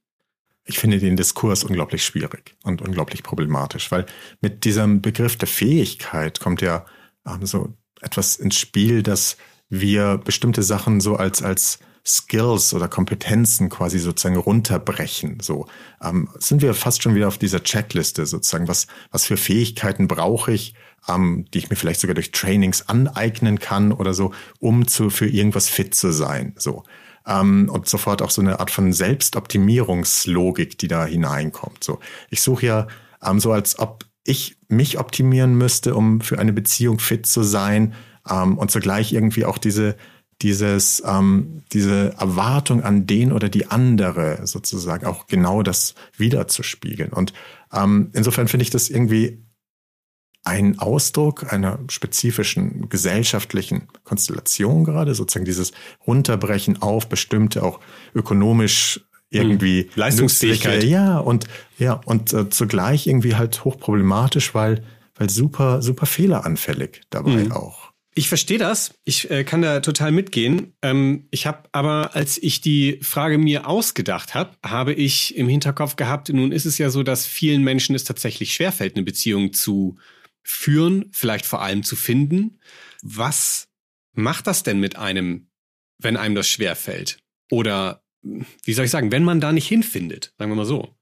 Ich finde den Diskurs unglaublich schwierig und unglaublich problematisch, weil mit diesem Begriff der Fähigkeit kommt ja ähm, so etwas ins Spiel, dass wir bestimmte Sachen so als, als Skills oder Kompetenzen quasi sozusagen runterbrechen. So ähm, sind wir fast schon wieder auf dieser Checkliste sozusagen. Was, was für Fähigkeiten brauche ich, ähm, die ich mir vielleicht sogar durch Trainings aneignen kann oder so, um zu, für irgendwas fit zu sein. So. Ähm, und sofort auch so eine Art von Selbstoptimierungslogik, die da hineinkommt. So, ich suche ja ähm, so, als ob ich mich optimieren müsste, um für eine Beziehung fit zu sein ähm, und zugleich irgendwie auch diese dieses ähm, diese Erwartung an den oder die andere sozusagen auch genau das wiederzuspiegeln. Und ähm, insofern finde ich das irgendwie ein Ausdruck einer spezifischen gesellschaftlichen Konstellation gerade, sozusagen dieses Runterbrechen auf bestimmte auch ökonomisch irgendwie hm. Leistungsfähigkeit. Ja, und ja, und äh, zugleich irgendwie halt hochproblematisch, weil weil super super fehleranfällig dabei mhm. auch. Ich verstehe das. Ich äh, kann da total mitgehen. Ähm, ich habe aber, als ich die Frage mir ausgedacht habe, habe ich im Hinterkopf gehabt, nun ist es ja so, dass vielen Menschen es tatsächlich schwerfällt, eine Beziehung zu führen, vielleicht vor allem zu finden. Was macht das denn mit einem, wenn einem das schwerfällt? Oder wie soll ich sagen, wenn man da nicht hinfindet, sagen wir mal so.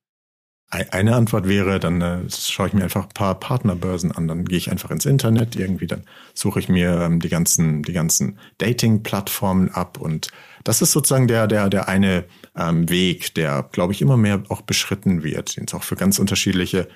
Eine Antwort wäre, dann äh, schaue ich mir einfach ein paar Partnerbörsen an, dann gehe ich einfach ins Internet irgendwie, dann suche ich mir ähm, die ganzen, die ganzen Dating-Plattformen ab und das ist sozusagen der, der, der eine ähm, Weg, der, glaube ich, immer mehr auch beschritten wird, den es auch für ganz unterschiedliche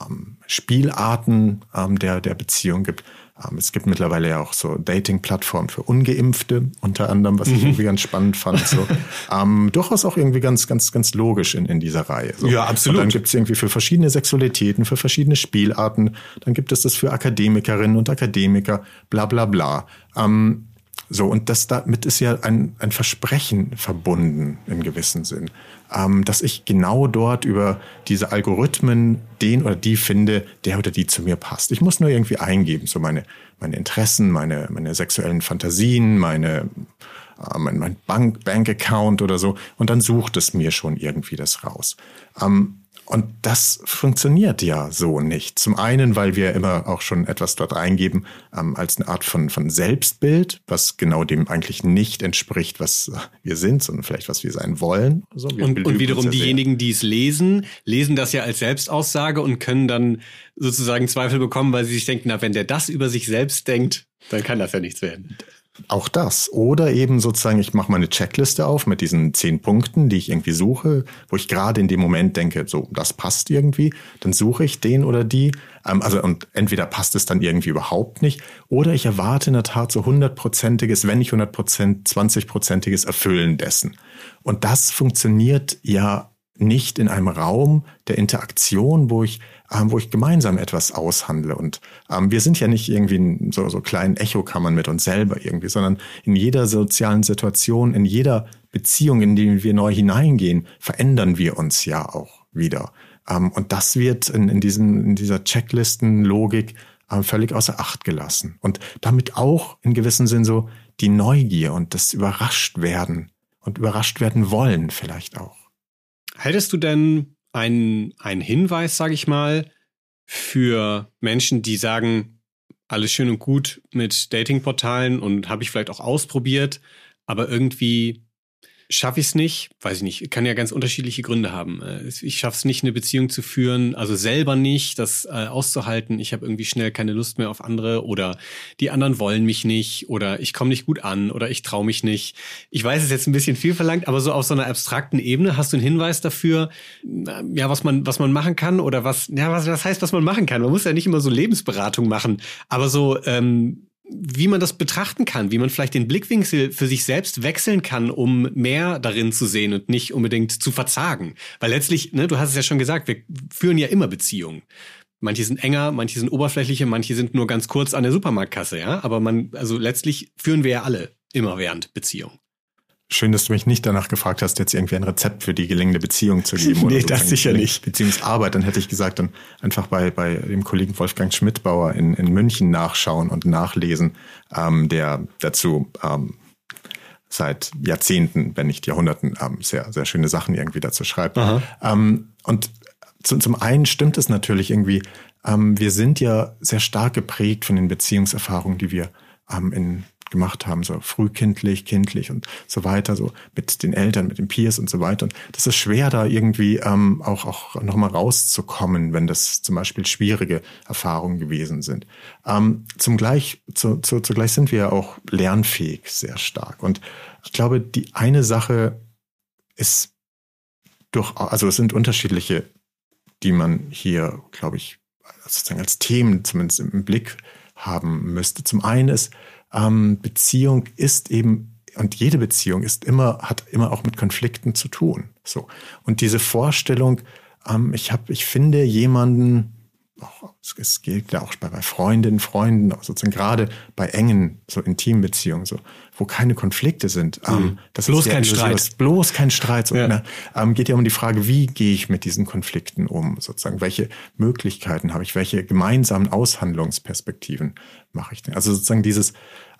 ähm, Spielarten ähm, der, der Beziehung gibt. Ähm, es gibt mittlerweile ja auch so Dating-Plattformen für Ungeimpfte, unter anderem, was ich mhm. irgendwie ganz spannend fand. So. ähm, durchaus auch irgendwie ganz, ganz, ganz logisch in, in dieser Reihe. So. Ja, absolut. Und dann gibt es irgendwie für verschiedene Sexualitäten, für verschiedene Spielarten. Dann gibt es das für Akademikerinnen und Akademiker, bla bla bla. Ähm, so, und das damit ist ja ein, ein Versprechen verbunden in gewissem Sinn, ähm, dass ich genau dort über diese Algorithmen den oder die finde, der oder die zu mir passt. Ich muss nur irgendwie eingeben, so meine, meine Interessen, meine, meine sexuellen Fantasien, meine, äh, mein, mein Bank, Bank-Account oder so, und dann sucht es mir schon irgendwie das raus. Ähm, und das funktioniert ja so nicht. Zum einen, weil wir immer auch schon etwas dort eingeben ähm, als eine Art von, von Selbstbild, was genau dem eigentlich nicht entspricht, was wir sind, sondern vielleicht was wir sein wollen. So, wir und, und wiederum diejenigen, die es lesen, lesen das ja als Selbstaussage und können dann sozusagen Zweifel bekommen, weil sie sich denken, na, wenn der das über sich selbst denkt, dann kann das ja nichts werden. Auch das. Oder eben sozusagen, ich mache mal eine Checkliste auf mit diesen zehn Punkten, die ich irgendwie suche, wo ich gerade in dem Moment denke, so, das passt irgendwie. Dann suche ich den oder die. Ähm, also, und entweder passt es dann irgendwie überhaupt nicht, oder ich erwarte in der Tat so hundertprozentiges, wenn nicht hundert Prozent, zwanzigprozentiges Erfüllen dessen. Und das funktioniert ja nicht in einem Raum der Interaktion, wo ich, ähm, wo ich gemeinsam etwas aushandle. Und ähm, wir sind ja nicht irgendwie in so, so kleinen Echokammern mit uns selber irgendwie, sondern in jeder sozialen Situation, in jeder Beziehung, in die wir neu hineingehen, verändern wir uns ja auch wieder. Ähm, und das wird in, in, diesen, in dieser Checklistenlogik äh, völlig außer Acht gelassen. Und damit auch in gewissem Sinn so die Neugier und das Überrascht werden und überrascht werden wollen vielleicht auch. Hättest du denn einen, einen Hinweis, sage ich mal, für Menschen, die sagen, alles schön und gut mit Datingportalen und habe ich vielleicht auch ausprobiert, aber irgendwie schaffe ich es nicht, weiß ich nicht, kann ja ganz unterschiedliche Gründe haben. Äh, ich schaffe es nicht, eine Beziehung zu führen, also selber nicht, das äh, auszuhalten. Ich habe irgendwie schnell keine Lust mehr auf andere oder die anderen wollen mich nicht oder ich komme nicht gut an oder ich traue mich nicht. Ich weiß, es ist jetzt ein bisschen viel verlangt, aber so auf so einer abstrakten Ebene hast du einen Hinweis dafür, ja, was man, was man machen kann oder was, ja, was, was heißt, was man machen kann. Man muss ja nicht immer so Lebensberatung machen, aber so, ähm, wie man das betrachten kann, wie man vielleicht den Blickwinkel für sich selbst wechseln kann, um mehr darin zu sehen und nicht unbedingt zu verzagen. Weil letztlich, ne, du hast es ja schon gesagt, wir führen ja immer Beziehungen. Manche sind enger, manche sind oberflächlicher, manche sind nur ganz kurz an der Supermarktkasse, ja. Aber man, also letztlich führen wir ja alle immer während Beziehung. Schön, dass du mich nicht danach gefragt hast, jetzt irgendwie ein Rezept für die gelingende Beziehung zu geben. nee, das sicher nicht. Beziehungsarbeit, dann hätte ich gesagt, dann einfach bei, bei dem Kollegen Wolfgang Schmidtbauer in, in München nachschauen und nachlesen, ähm, der dazu ähm, seit Jahrzehnten, wenn nicht Jahrhunderten, ähm, sehr, sehr schöne Sachen irgendwie dazu schreibt. Ähm, und zu, zum einen stimmt es natürlich irgendwie, ähm, wir sind ja sehr stark geprägt von den Beziehungserfahrungen, die wir ähm, in gemacht haben, so frühkindlich, kindlich und so weiter, so mit den Eltern, mit den Peers und so weiter. Und das ist schwer, da irgendwie ähm, auch, auch nochmal rauszukommen, wenn das zum Beispiel schwierige Erfahrungen gewesen sind. Ähm, zum zu, zu, zugleich sind wir ja auch lernfähig sehr stark. Und ich glaube, die eine Sache ist durch, also es sind unterschiedliche, die man hier, glaube ich, sozusagen als Themen zumindest im Blick haben müsste. Zum einen ist, ähm, Beziehung ist eben, und jede Beziehung ist immer, hat immer auch mit Konflikten zu tun. So. Und diese Vorstellung, ähm, ich habe, ich finde jemanden, es gilt ja auch bei Freundinnen, Freunden, sozusagen gerade bei engen, so intimen Beziehungen, so, wo keine Konflikte sind. Ähm, mhm. das bloß kein Streit. Bloß kein Streit. So, ja. ne, ähm, geht ja um die Frage, wie gehe ich mit diesen Konflikten um? Sozusagen, welche Möglichkeiten habe ich? Welche gemeinsamen Aushandlungsperspektiven mache ich denn? Also sozusagen dieses,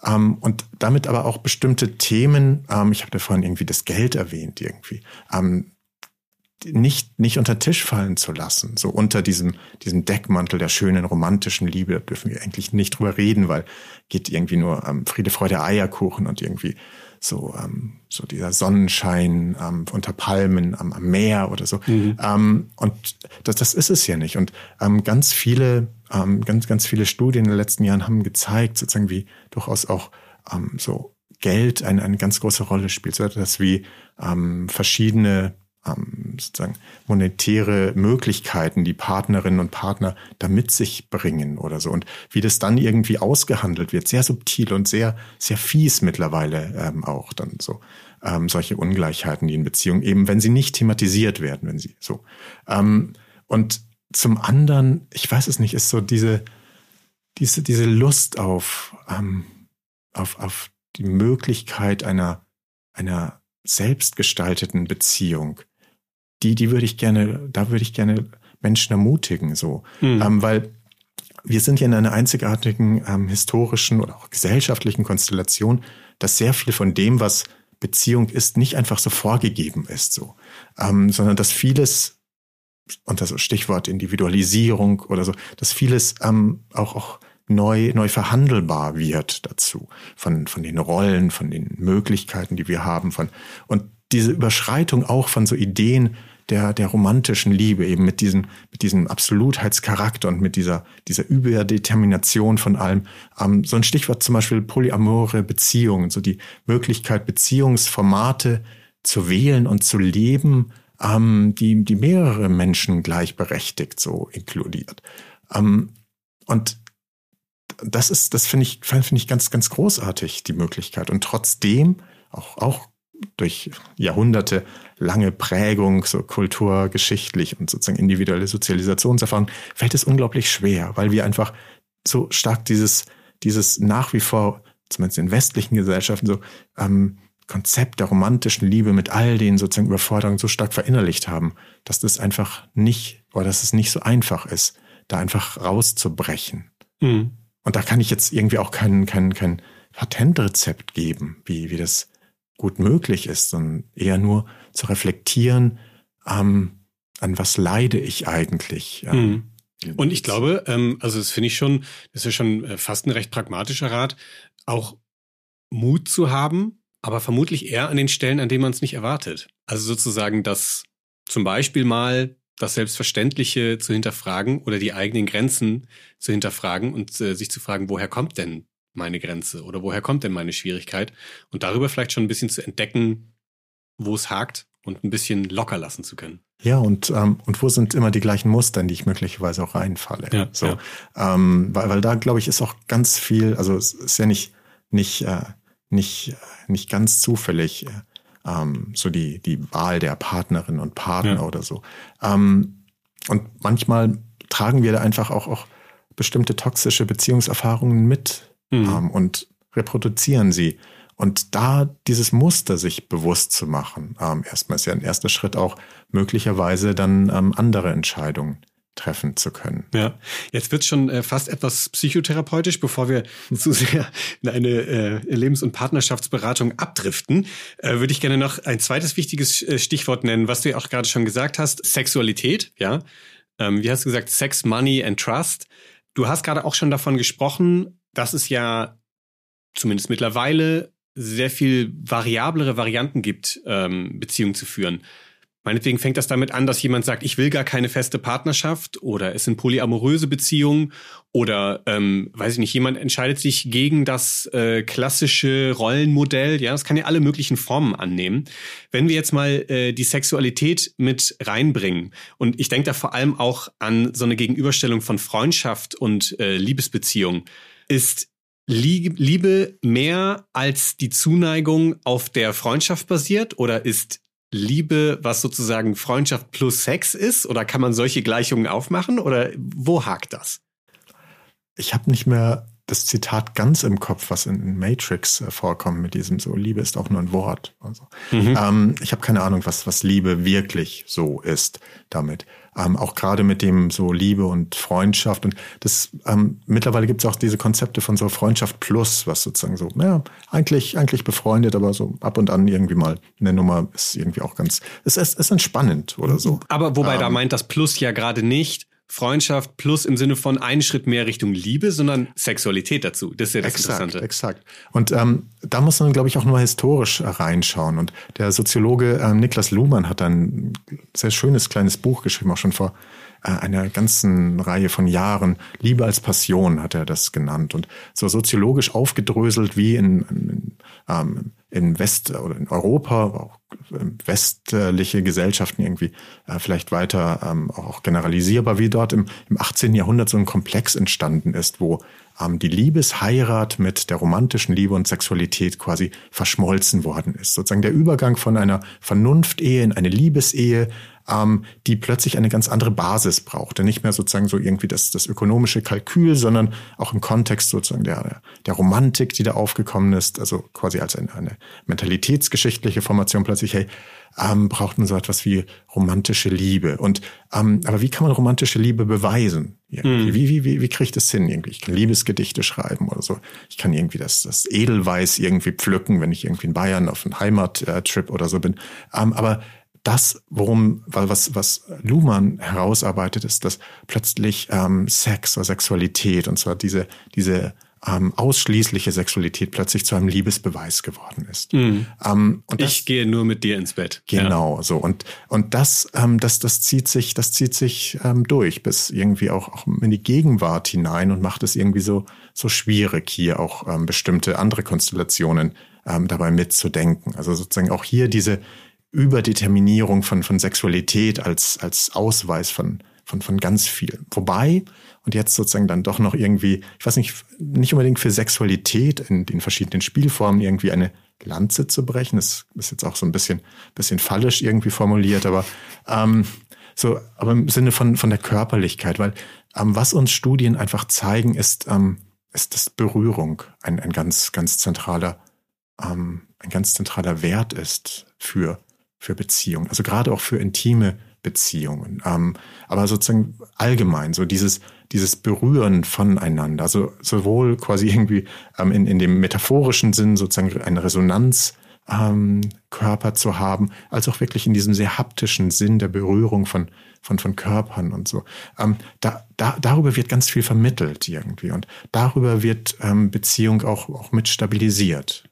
ähm, und damit aber auch bestimmte Themen, ähm, ich habe da vorhin irgendwie das Geld erwähnt, irgendwie. Ähm, nicht, nicht unter Tisch fallen zu lassen, so unter diesem, diesem Deckmantel der schönen romantischen Liebe, da dürfen wir eigentlich nicht drüber reden, weil geht irgendwie nur ähm, Friede, Freude, Eierkuchen und irgendwie so, ähm, so dieser Sonnenschein ähm, unter Palmen am, am Meer oder so. Mhm. Ähm, und das, das ist es ja nicht. Und ähm, ganz viele, ähm, ganz, ganz viele Studien in den letzten Jahren haben gezeigt, sozusagen wie durchaus auch ähm, so Geld eine, eine ganz große Rolle spielt, so dass wie ähm, verschiedene ähm, sozusagen monetäre Möglichkeiten, die Partnerinnen und Partner da mit sich bringen oder so. Und wie das dann irgendwie ausgehandelt wird, sehr subtil und sehr, sehr fies mittlerweile ähm, auch dann so. Ähm, solche Ungleichheiten, die in Beziehungen eben, wenn sie nicht thematisiert werden, wenn sie so. Ähm, und zum anderen, ich weiß es nicht, ist so diese, diese, diese Lust auf, ähm, auf, auf die Möglichkeit einer, einer selbstgestalteten Beziehung, die, die würde ich gerne, da würde ich gerne Menschen ermutigen, so. Mhm. Ähm, weil wir sind ja in einer einzigartigen ähm, historischen oder auch gesellschaftlichen Konstellation, dass sehr viel von dem, was Beziehung ist, nicht einfach so vorgegeben ist, so, ähm, sondern dass vieles, und das Stichwort Individualisierung oder so, dass vieles ähm, auch, auch neu, neu verhandelbar wird dazu, von, von den Rollen, von den Möglichkeiten, die wir haben, von, und diese Überschreitung auch von so Ideen, der, der romantischen Liebe, eben mit diesem, mit diesem Absolutheitscharakter und mit dieser, dieser Überdetermination von allem. Ähm, so ein Stichwort zum Beispiel polyamore Beziehungen, so die Möglichkeit, Beziehungsformate zu wählen und zu leben, ähm, die, die mehrere Menschen gleichberechtigt so inkludiert. Ähm, und das ist, das finde ich, finde ich ganz, ganz großartig, die Möglichkeit. Und trotzdem, auch, auch durch Jahrhunderte lange Prägung, so kulturgeschichtlich und sozusagen individuelle Sozialisationserfahrung, fällt es unglaublich schwer, weil wir einfach so stark dieses, dieses nach wie vor, zumindest in westlichen Gesellschaften, so ähm, Konzept der romantischen Liebe mit all den sozusagen Überforderungen so stark verinnerlicht haben, dass das einfach nicht, oder dass es nicht so einfach ist, da einfach rauszubrechen. Mhm. Und da kann ich jetzt irgendwie auch kein, kein, kein Patentrezept geben, wie, wie das gut möglich ist, sondern eher nur zu reflektieren, ähm, an was leide ich eigentlich. Ähm, mhm. Und ich glaube, ähm, also das finde ich schon, das ist schon äh, fast ein recht pragmatischer Rat, auch Mut zu haben, aber vermutlich eher an den Stellen, an denen man es nicht erwartet. Also sozusagen das zum Beispiel mal das Selbstverständliche zu hinterfragen oder die eigenen Grenzen zu hinterfragen und äh, sich zu fragen, woher kommt denn meine Grenze oder woher kommt denn meine Schwierigkeit und darüber vielleicht schon ein bisschen zu entdecken, wo es hakt und ein bisschen locker lassen zu können. Ja, und, ähm, und wo sind immer die gleichen Muster, in die ich möglicherweise auch reinfalle? Ja, so, ja. Ähm, weil, weil da, glaube ich, ist auch ganz viel, also es ist ja nicht, nicht, äh, nicht, nicht ganz zufällig äh, ähm, so die, die Wahl der Partnerin und Partner ja. oder so. Ähm, und manchmal tragen wir da einfach auch, auch bestimmte toxische Beziehungserfahrungen mit mhm. ähm, und reproduzieren sie. Und da dieses Muster sich bewusst zu machen, ähm, erstmal ist ja ein erster Schritt auch möglicherweise dann ähm, andere Entscheidungen treffen zu können. Ja, jetzt wird schon äh, fast etwas psychotherapeutisch, bevor wir zu sehr in eine äh, Lebens- und Partnerschaftsberatung abdriften, äh, würde ich gerne noch ein zweites wichtiges äh, Stichwort nennen, was du ja auch gerade schon gesagt hast, Sexualität, ja. Ähm, wie hast du gesagt, Sex, Money and Trust. Du hast gerade auch schon davon gesprochen, dass es ja zumindest mittlerweile sehr viel variablere Varianten gibt, ähm, Beziehungen zu führen. Meinetwegen fängt das damit an, dass jemand sagt, ich will gar keine feste Partnerschaft oder es sind polyamoröse Beziehungen oder ähm, weiß ich nicht, jemand entscheidet sich gegen das äh, klassische Rollenmodell. Ja, das kann ja alle möglichen Formen annehmen. Wenn wir jetzt mal äh, die Sexualität mit reinbringen und ich denke da vor allem auch an so eine Gegenüberstellung von Freundschaft und äh, Liebesbeziehung, ist Liebe mehr als die Zuneigung auf der Freundschaft basiert oder ist Liebe, was sozusagen Freundschaft plus Sex ist? Oder kann man solche Gleichungen aufmachen? Oder wo hakt das? Ich habe nicht mehr das Zitat ganz im Kopf, was in Matrix äh, vorkommt mit diesem so, Liebe ist auch nur ein Wort. Also, mhm. ähm, ich habe keine Ahnung, was, was Liebe wirklich so ist damit. Ähm, auch gerade mit dem so Liebe und Freundschaft. Und das ähm, mittlerweile gibt es auch diese Konzepte von so Freundschaft plus, was sozusagen so, ja, eigentlich, eigentlich befreundet, aber so ab und an irgendwie mal eine Nummer ist irgendwie auch ganz, es ist, ist entspannend oder so. Aber wobei da ähm, meint das Plus ja gerade nicht, Freundschaft plus im Sinne von einen Schritt mehr Richtung Liebe, sondern Sexualität dazu. Das ist ja das exakt, Interessante. Exakt. Und ähm, da muss man, glaube ich, auch nur historisch äh, reinschauen. Und der Soziologe ähm, Niklas Luhmann hat ein sehr schönes kleines Buch geschrieben, auch schon vor äh, einer ganzen Reihe von Jahren. Liebe als Passion hat er das genannt. Und so soziologisch aufgedröselt wie in, in, ähm, in West- oder in Europa, auch westliche Gesellschaften irgendwie äh, vielleicht weiter ähm, auch generalisierbar, wie dort im, im 18. Jahrhundert so ein Komplex entstanden ist, wo ähm, die Liebesheirat mit der romantischen Liebe und Sexualität quasi verschmolzen worden ist. Sozusagen der Übergang von einer Vernunftehe in eine Liebesehe, ähm, die plötzlich eine ganz andere Basis brauchte. Nicht mehr sozusagen so irgendwie das, das ökonomische Kalkül, sondern auch im Kontext sozusagen der, der Romantik, die da aufgekommen ist, also quasi als eine, eine mentalitätsgeschichtliche Formation plötzlich, hey, ähm, braucht man so etwas wie romantische Liebe. Und ähm, aber wie kann man romantische Liebe beweisen? Mhm. Wie, wie, wie, wie kriege ich das hin? Irgendwie? Ich kann Liebesgedichte schreiben oder so. Ich kann irgendwie das, das Edelweiß irgendwie pflücken, wenn ich irgendwie in Bayern auf einem Heimattrip oder so bin. Ähm, aber das, worum, was, was Luhmann herausarbeitet, ist, dass plötzlich ähm, Sex oder Sexualität und zwar diese, diese ähm, ausschließliche Sexualität plötzlich zu einem Liebesbeweis geworden ist. Mhm. Ähm, und das, ich gehe nur mit dir ins Bett. Genau, ja. so und und das, ähm, das, das zieht sich, das zieht sich ähm, durch bis irgendwie auch, auch in die Gegenwart hinein und macht es irgendwie so so schwierig hier auch ähm, bestimmte andere Konstellationen ähm, dabei mitzudenken. Also sozusagen auch hier diese Überdeterminierung von, von Sexualität als, als Ausweis von, von, von ganz viel. Wobei, und jetzt sozusagen dann doch noch irgendwie, ich weiß nicht, nicht unbedingt für Sexualität in den verschiedenen Spielformen irgendwie eine Lanze zu brechen. Das ist jetzt auch so ein bisschen, bisschen fallisch irgendwie formuliert, aber ähm, so, aber im Sinne von, von der Körperlichkeit, weil ähm, was uns Studien einfach zeigen, ist, ähm, ist, dass Berührung ein, ein ganz, ganz zentraler, ähm, ein ganz zentraler Wert ist für für Beziehungen, also gerade auch für intime Beziehungen. Ähm, aber sozusagen allgemein, so dieses, dieses Berühren voneinander, also sowohl quasi irgendwie ähm, in, in dem metaphorischen Sinn sozusagen eine Resonanz ähm, Körper zu haben, als auch wirklich in diesem sehr haptischen Sinn der Berührung von, von, von Körpern und so. Ähm, da, da, darüber wird ganz viel vermittelt irgendwie und darüber wird ähm, Beziehung auch, auch mit stabilisiert.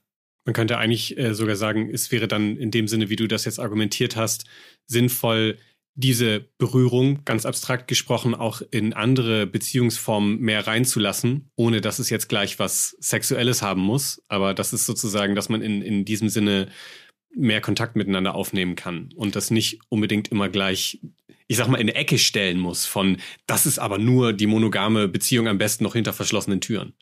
Man könnte eigentlich äh, sogar sagen, es wäre dann in dem Sinne, wie du das jetzt argumentiert hast, sinnvoll, diese Berührung, ganz abstrakt gesprochen, auch in andere Beziehungsformen mehr reinzulassen, ohne dass es jetzt gleich was Sexuelles haben muss. Aber das ist sozusagen, dass man in, in diesem Sinne mehr Kontakt miteinander aufnehmen kann und das nicht unbedingt immer gleich, ich sag mal, in eine Ecke stellen muss von, das ist aber nur die monogame Beziehung am besten noch hinter verschlossenen Türen.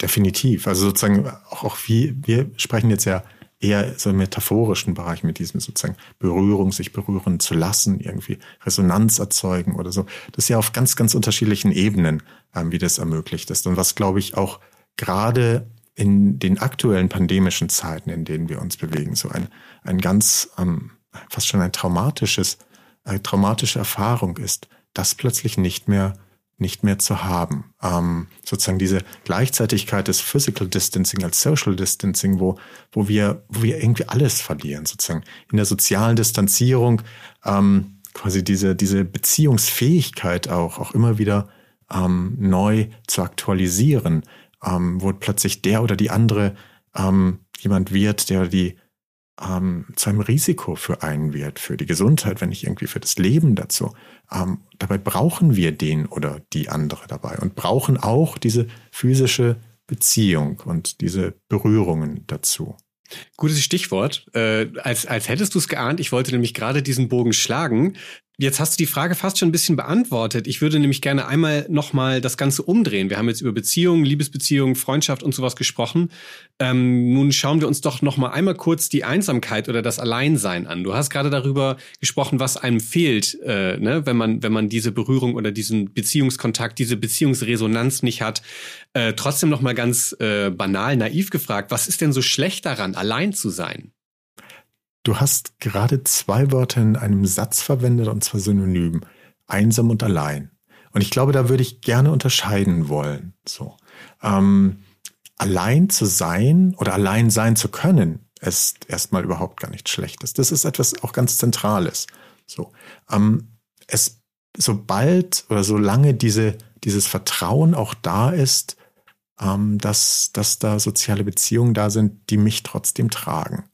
Definitiv. Also sozusagen auch, auch wie, wir sprechen jetzt ja eher so im metaphorischen Bereich mit diesem sozusagen Berührung, sich berühren zu lassen, irgendwie Resonanz erzeugen oder so. Das ist ja auf ganz, ganz unterschiedlichen Ebenen, ähm, wie das ermöglicht ist. Und was, glaube ich, auch gerade in den aktuellen pandemischen Zeiten, in denen wir uns bewegen, so ein, ein ganz, ähm, fast schon ein traumatisches, eine traumatische Erfahrung ist, das plötzlich nicht mehr nicht mehr zu haben. Ähm, sozusagen diese Gleichzeitigkeit des Physical Distancing als Social Distancing, wo, wo, wir, wo wir irgendwie alles verlieren, sozusagen. In der sozialen Distanzierung ähm, quasi diese, diese Beziehungsfähigkeit auch, auch immer wieder ähm, neu zu aktualisieren. ähm, wo plötzlich der oder die andere ähm, jemand wird, der oder die ähm, zu einem Risiko für einen wird, für die Gesundheit, wenn nicht irgendwie für das Leben dazu. Ähm, dabei brauchen wir den oder die andere dabei und brauchen auch diese physische Beziehung und diese Berührungen dazu. Gutes Stichwort. Äh, als, als hättest du es geahnt, ich wollte nämlich gerade diesen Bogen schlagen. Jetzt hast du die Frage fast schon ein bisschen beantwortet. Ich würde nämlich gerne einmal nochmal das Ganze umdrehen. Wir haben jetzt über Beziehungen, Liebesbeziehungen, Freundschaft und sowas gesprochen. Ähm, nun schauen wir uns doch nochmal einmal kurz die Einsamkeit oder das Alleinsein an. Du hast gerade darüber gesprochen, was einem fehlt, äh, ne? wenn man wenn man diese Berührung oder diesen Beziehungskontakt, diese Beziehungsresonanz nicht hat. Äh, trotzdem nochmal ganz äh, banal, naiv gefragt: Was ist denn so schlecht daran, allein zu sein? Du hast gerade zwei Wörter in einem Satz verwendet, und zwar synonym. Einsam und allein. Und ich glaube, da würde ich gerne unterscheiden wollen. So. Ähm, allein zu sein oder allein sein zu können, ist erstmal überhaupt gar nichts Schlechtes. Das ist etwas auch ganz Zentrales. So. Ähm, es, sobald oder solange diese, dieses Vertrauen auch da ist, ähm, dass, dass da soziale Beziehungen da sind, die mich trotzdem tragen.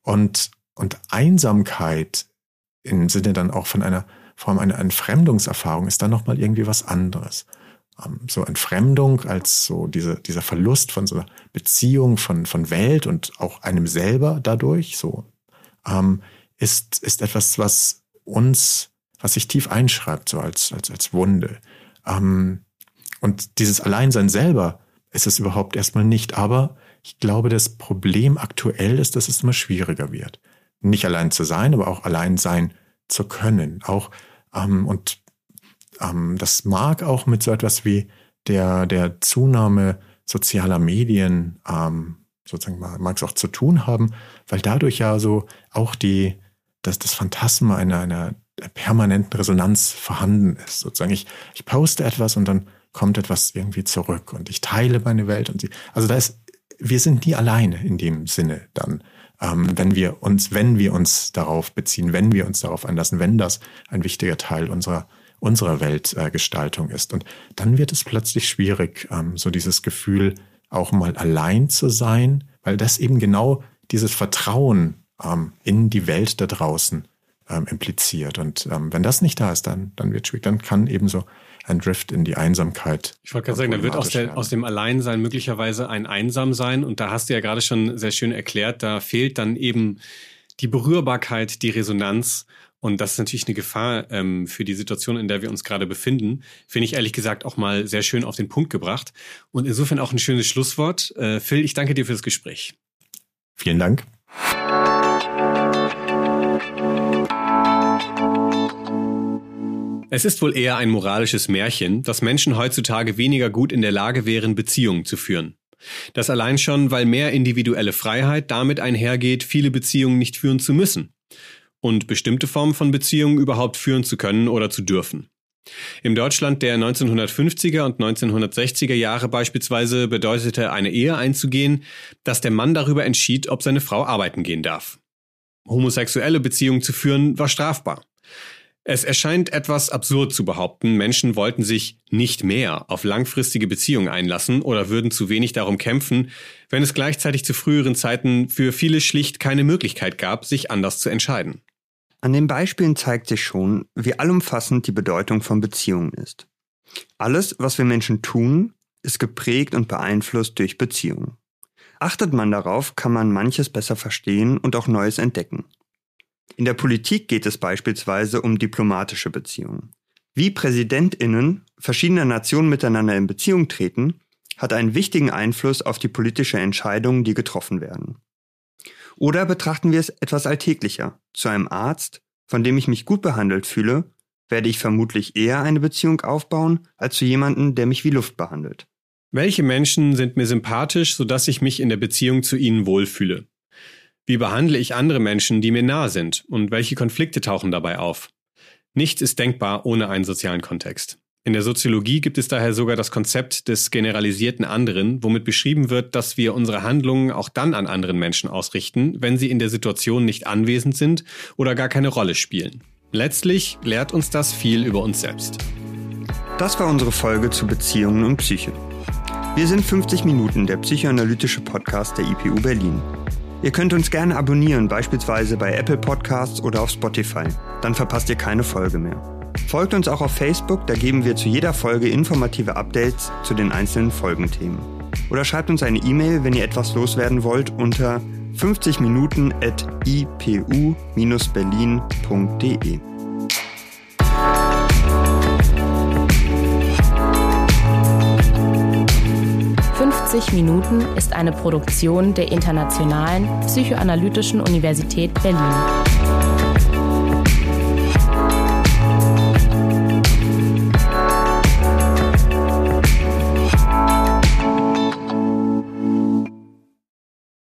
Und und Einsamkeit im Sinne dann auch von einer Form einer Entfremdungserfahrung ist dann nochmal irgendwie was anderes. Ähm, so Entfremdung als so diese, dieser Verlust von so einer Beziehung, von, von Welt und auch einem selber dadurch, so, ähm, ist, ist etwas, was uns, was sich tief einschreibt, so als, als, als Wunde. Ähm, und dieses Alleinsein selber ist es überhaupt erstmal nicht, aber ich glaube, das Problem aktuell ist, dass es immer schwieriger wird nicht allein zu sein, aber auch allein sein zu können. Auch ähm, und ähm, das mag auch mit so etwas wie der der Zunahme sozialer Medien ähm, sozusagen mag es auch zu tun haben, weil dadurch ja so auch die dass das Phantasma einer einer permanenten Resonanz vorhanden ist. Sozusagen ich ich poste etwas und dann kommt etwas irgendwie zurück und ich teile meine Welt und sie also da ist wir sind nie alleine in dem Sinne dann ähm, wenn wir uns, wenn wir uns darauf beziehen, wenn wir uns darauf einlassen, wenn das ein wichtiger Teil unserer unserer Weltgestaltung äh, ist. Und dann wird es plötzlich schwierig, ähm, so dieses Gefühl auch mal allein zu sein, weil das eben genau dieses Vertrauen ähm, in die Welt da draußen ähm, impliziert. Und ähm, wenn das nicht da ist, dann, dann wird schwierig, dann kann eben so ein Drift in die Einsamkeit. Ich wollte gerade sagen, da wird aus, der, aus dem Alleinsein möglicherweise ein Einsamsein. Und da hast du ja gerade schon sehr schön erklärt, da fehlt dann eben die Berührbarkeit, die Resonanz. Und das ist natürlich eine Gefahr ähm, für die Situation, in der wir uns gerade befinden. Finde ich ehrlich gesagt auch mal sehr schön auf den Punkt gebracht. Und insofern auch ein schönes Schlusswort. Äh, Phil, ich danke dir für das Gespräch. Vielen Dank. Es ist wohl eher ein moralisches Märchen, dass Menschen heutzutage weniger gut in der Lage wären, Beziehungen zu führen. Das allein schon, weil mehr individuelle Freiheit damit einhergeht, viele Beziehungen nicht führen zu müssen und bestimmte Formen von Beziehungen überhaupt führen zu können oder zu dürfen. Im Deutschland der 1950er und 1960er Jahre beispielsweise bedeutete eine Ehe einzugehen, dass der Mann darüber entschied, ob seine Frau arbeiten gehen darf. Homosexuelle Beziehungen zu führen war strafbar. Es erscheint etwas absurd zu behaupten, Menschen wollten sich nicht mehr auf langfristige Beziehungen einlassen oder würden zu wenig darum kämpfen, wenn es gleichzeitig zu früheren Zeiten für viele schlicht keine Möglichkeit gab, sich anders zu entscheiden. An den Beispielen zeigt sich schon, wie allumfassend die Bedeutung von Beziehungen ist. Alles, was wir Menschen tun, ist geprägt und beeinflusst durch Beziehungen. Achtet man darauf, kann man manches besser verstehen und auch Neues entdecken. In der Politik geht es beispielsweise um diplomatische Beziehungen. Wie Präsidentinnen verschiedener Nationen miteinander in Beziehung treten, hat einen wichtigen Einfluss auf die politische Entscheidungen, die getroffen werden. Oder betrachten wir es etwas alltäglicher. Zu einem Arzt, von dem ich mich gut behandelt fühle, werde ich vermutlich eher eine Beziehung aufbauen, als zu jemandem, der mich wie Luft behandelt. Welche Menschen sind mir sympathisch, sodass ich mich in der Beziehung zu ihnen wohlfühle? Wie behandle ich andere Menschen, die mir nahe sind? Und welche Konflikte tauchen dabei auf? Nichts ist denkbar ohne einen sozialen Kontext. In der Soziologie gibt es daher sogar das Konzept des generalisierten anderen, womit beschrieben wird, dass wir unsere Handlungen auch dann an anderen Menschen ausrichten, wenn sie in der Situation nicht anwesend sind oder gar keine Rolle spielen. Letztlich lehrt uns das viel über uns selbst. Das war unsere Folge zu Beziehungen und Psyche. Wir sind 50 Minuten, der psychoanalytische Podcast der IPU Berlin. Ihr könnt uns gerne abonnieren, beispielsweise bei Apple Podcasts oder auf Spotify. Dann verpasst ihr keine Folge mehr. Folgt uns auch auf Facebook, da geben wir zu jeder Folge informative Updates zu den einzelnen Folgenthemen. Oder schreibt uns eine E-Mail, wenn ihr etwas loswerden wollt, unter 50minuten.ipu-berlin.de. 90 Minuten ist eine Produktion der Internationalen Psychoanalytischen Universität Berlin.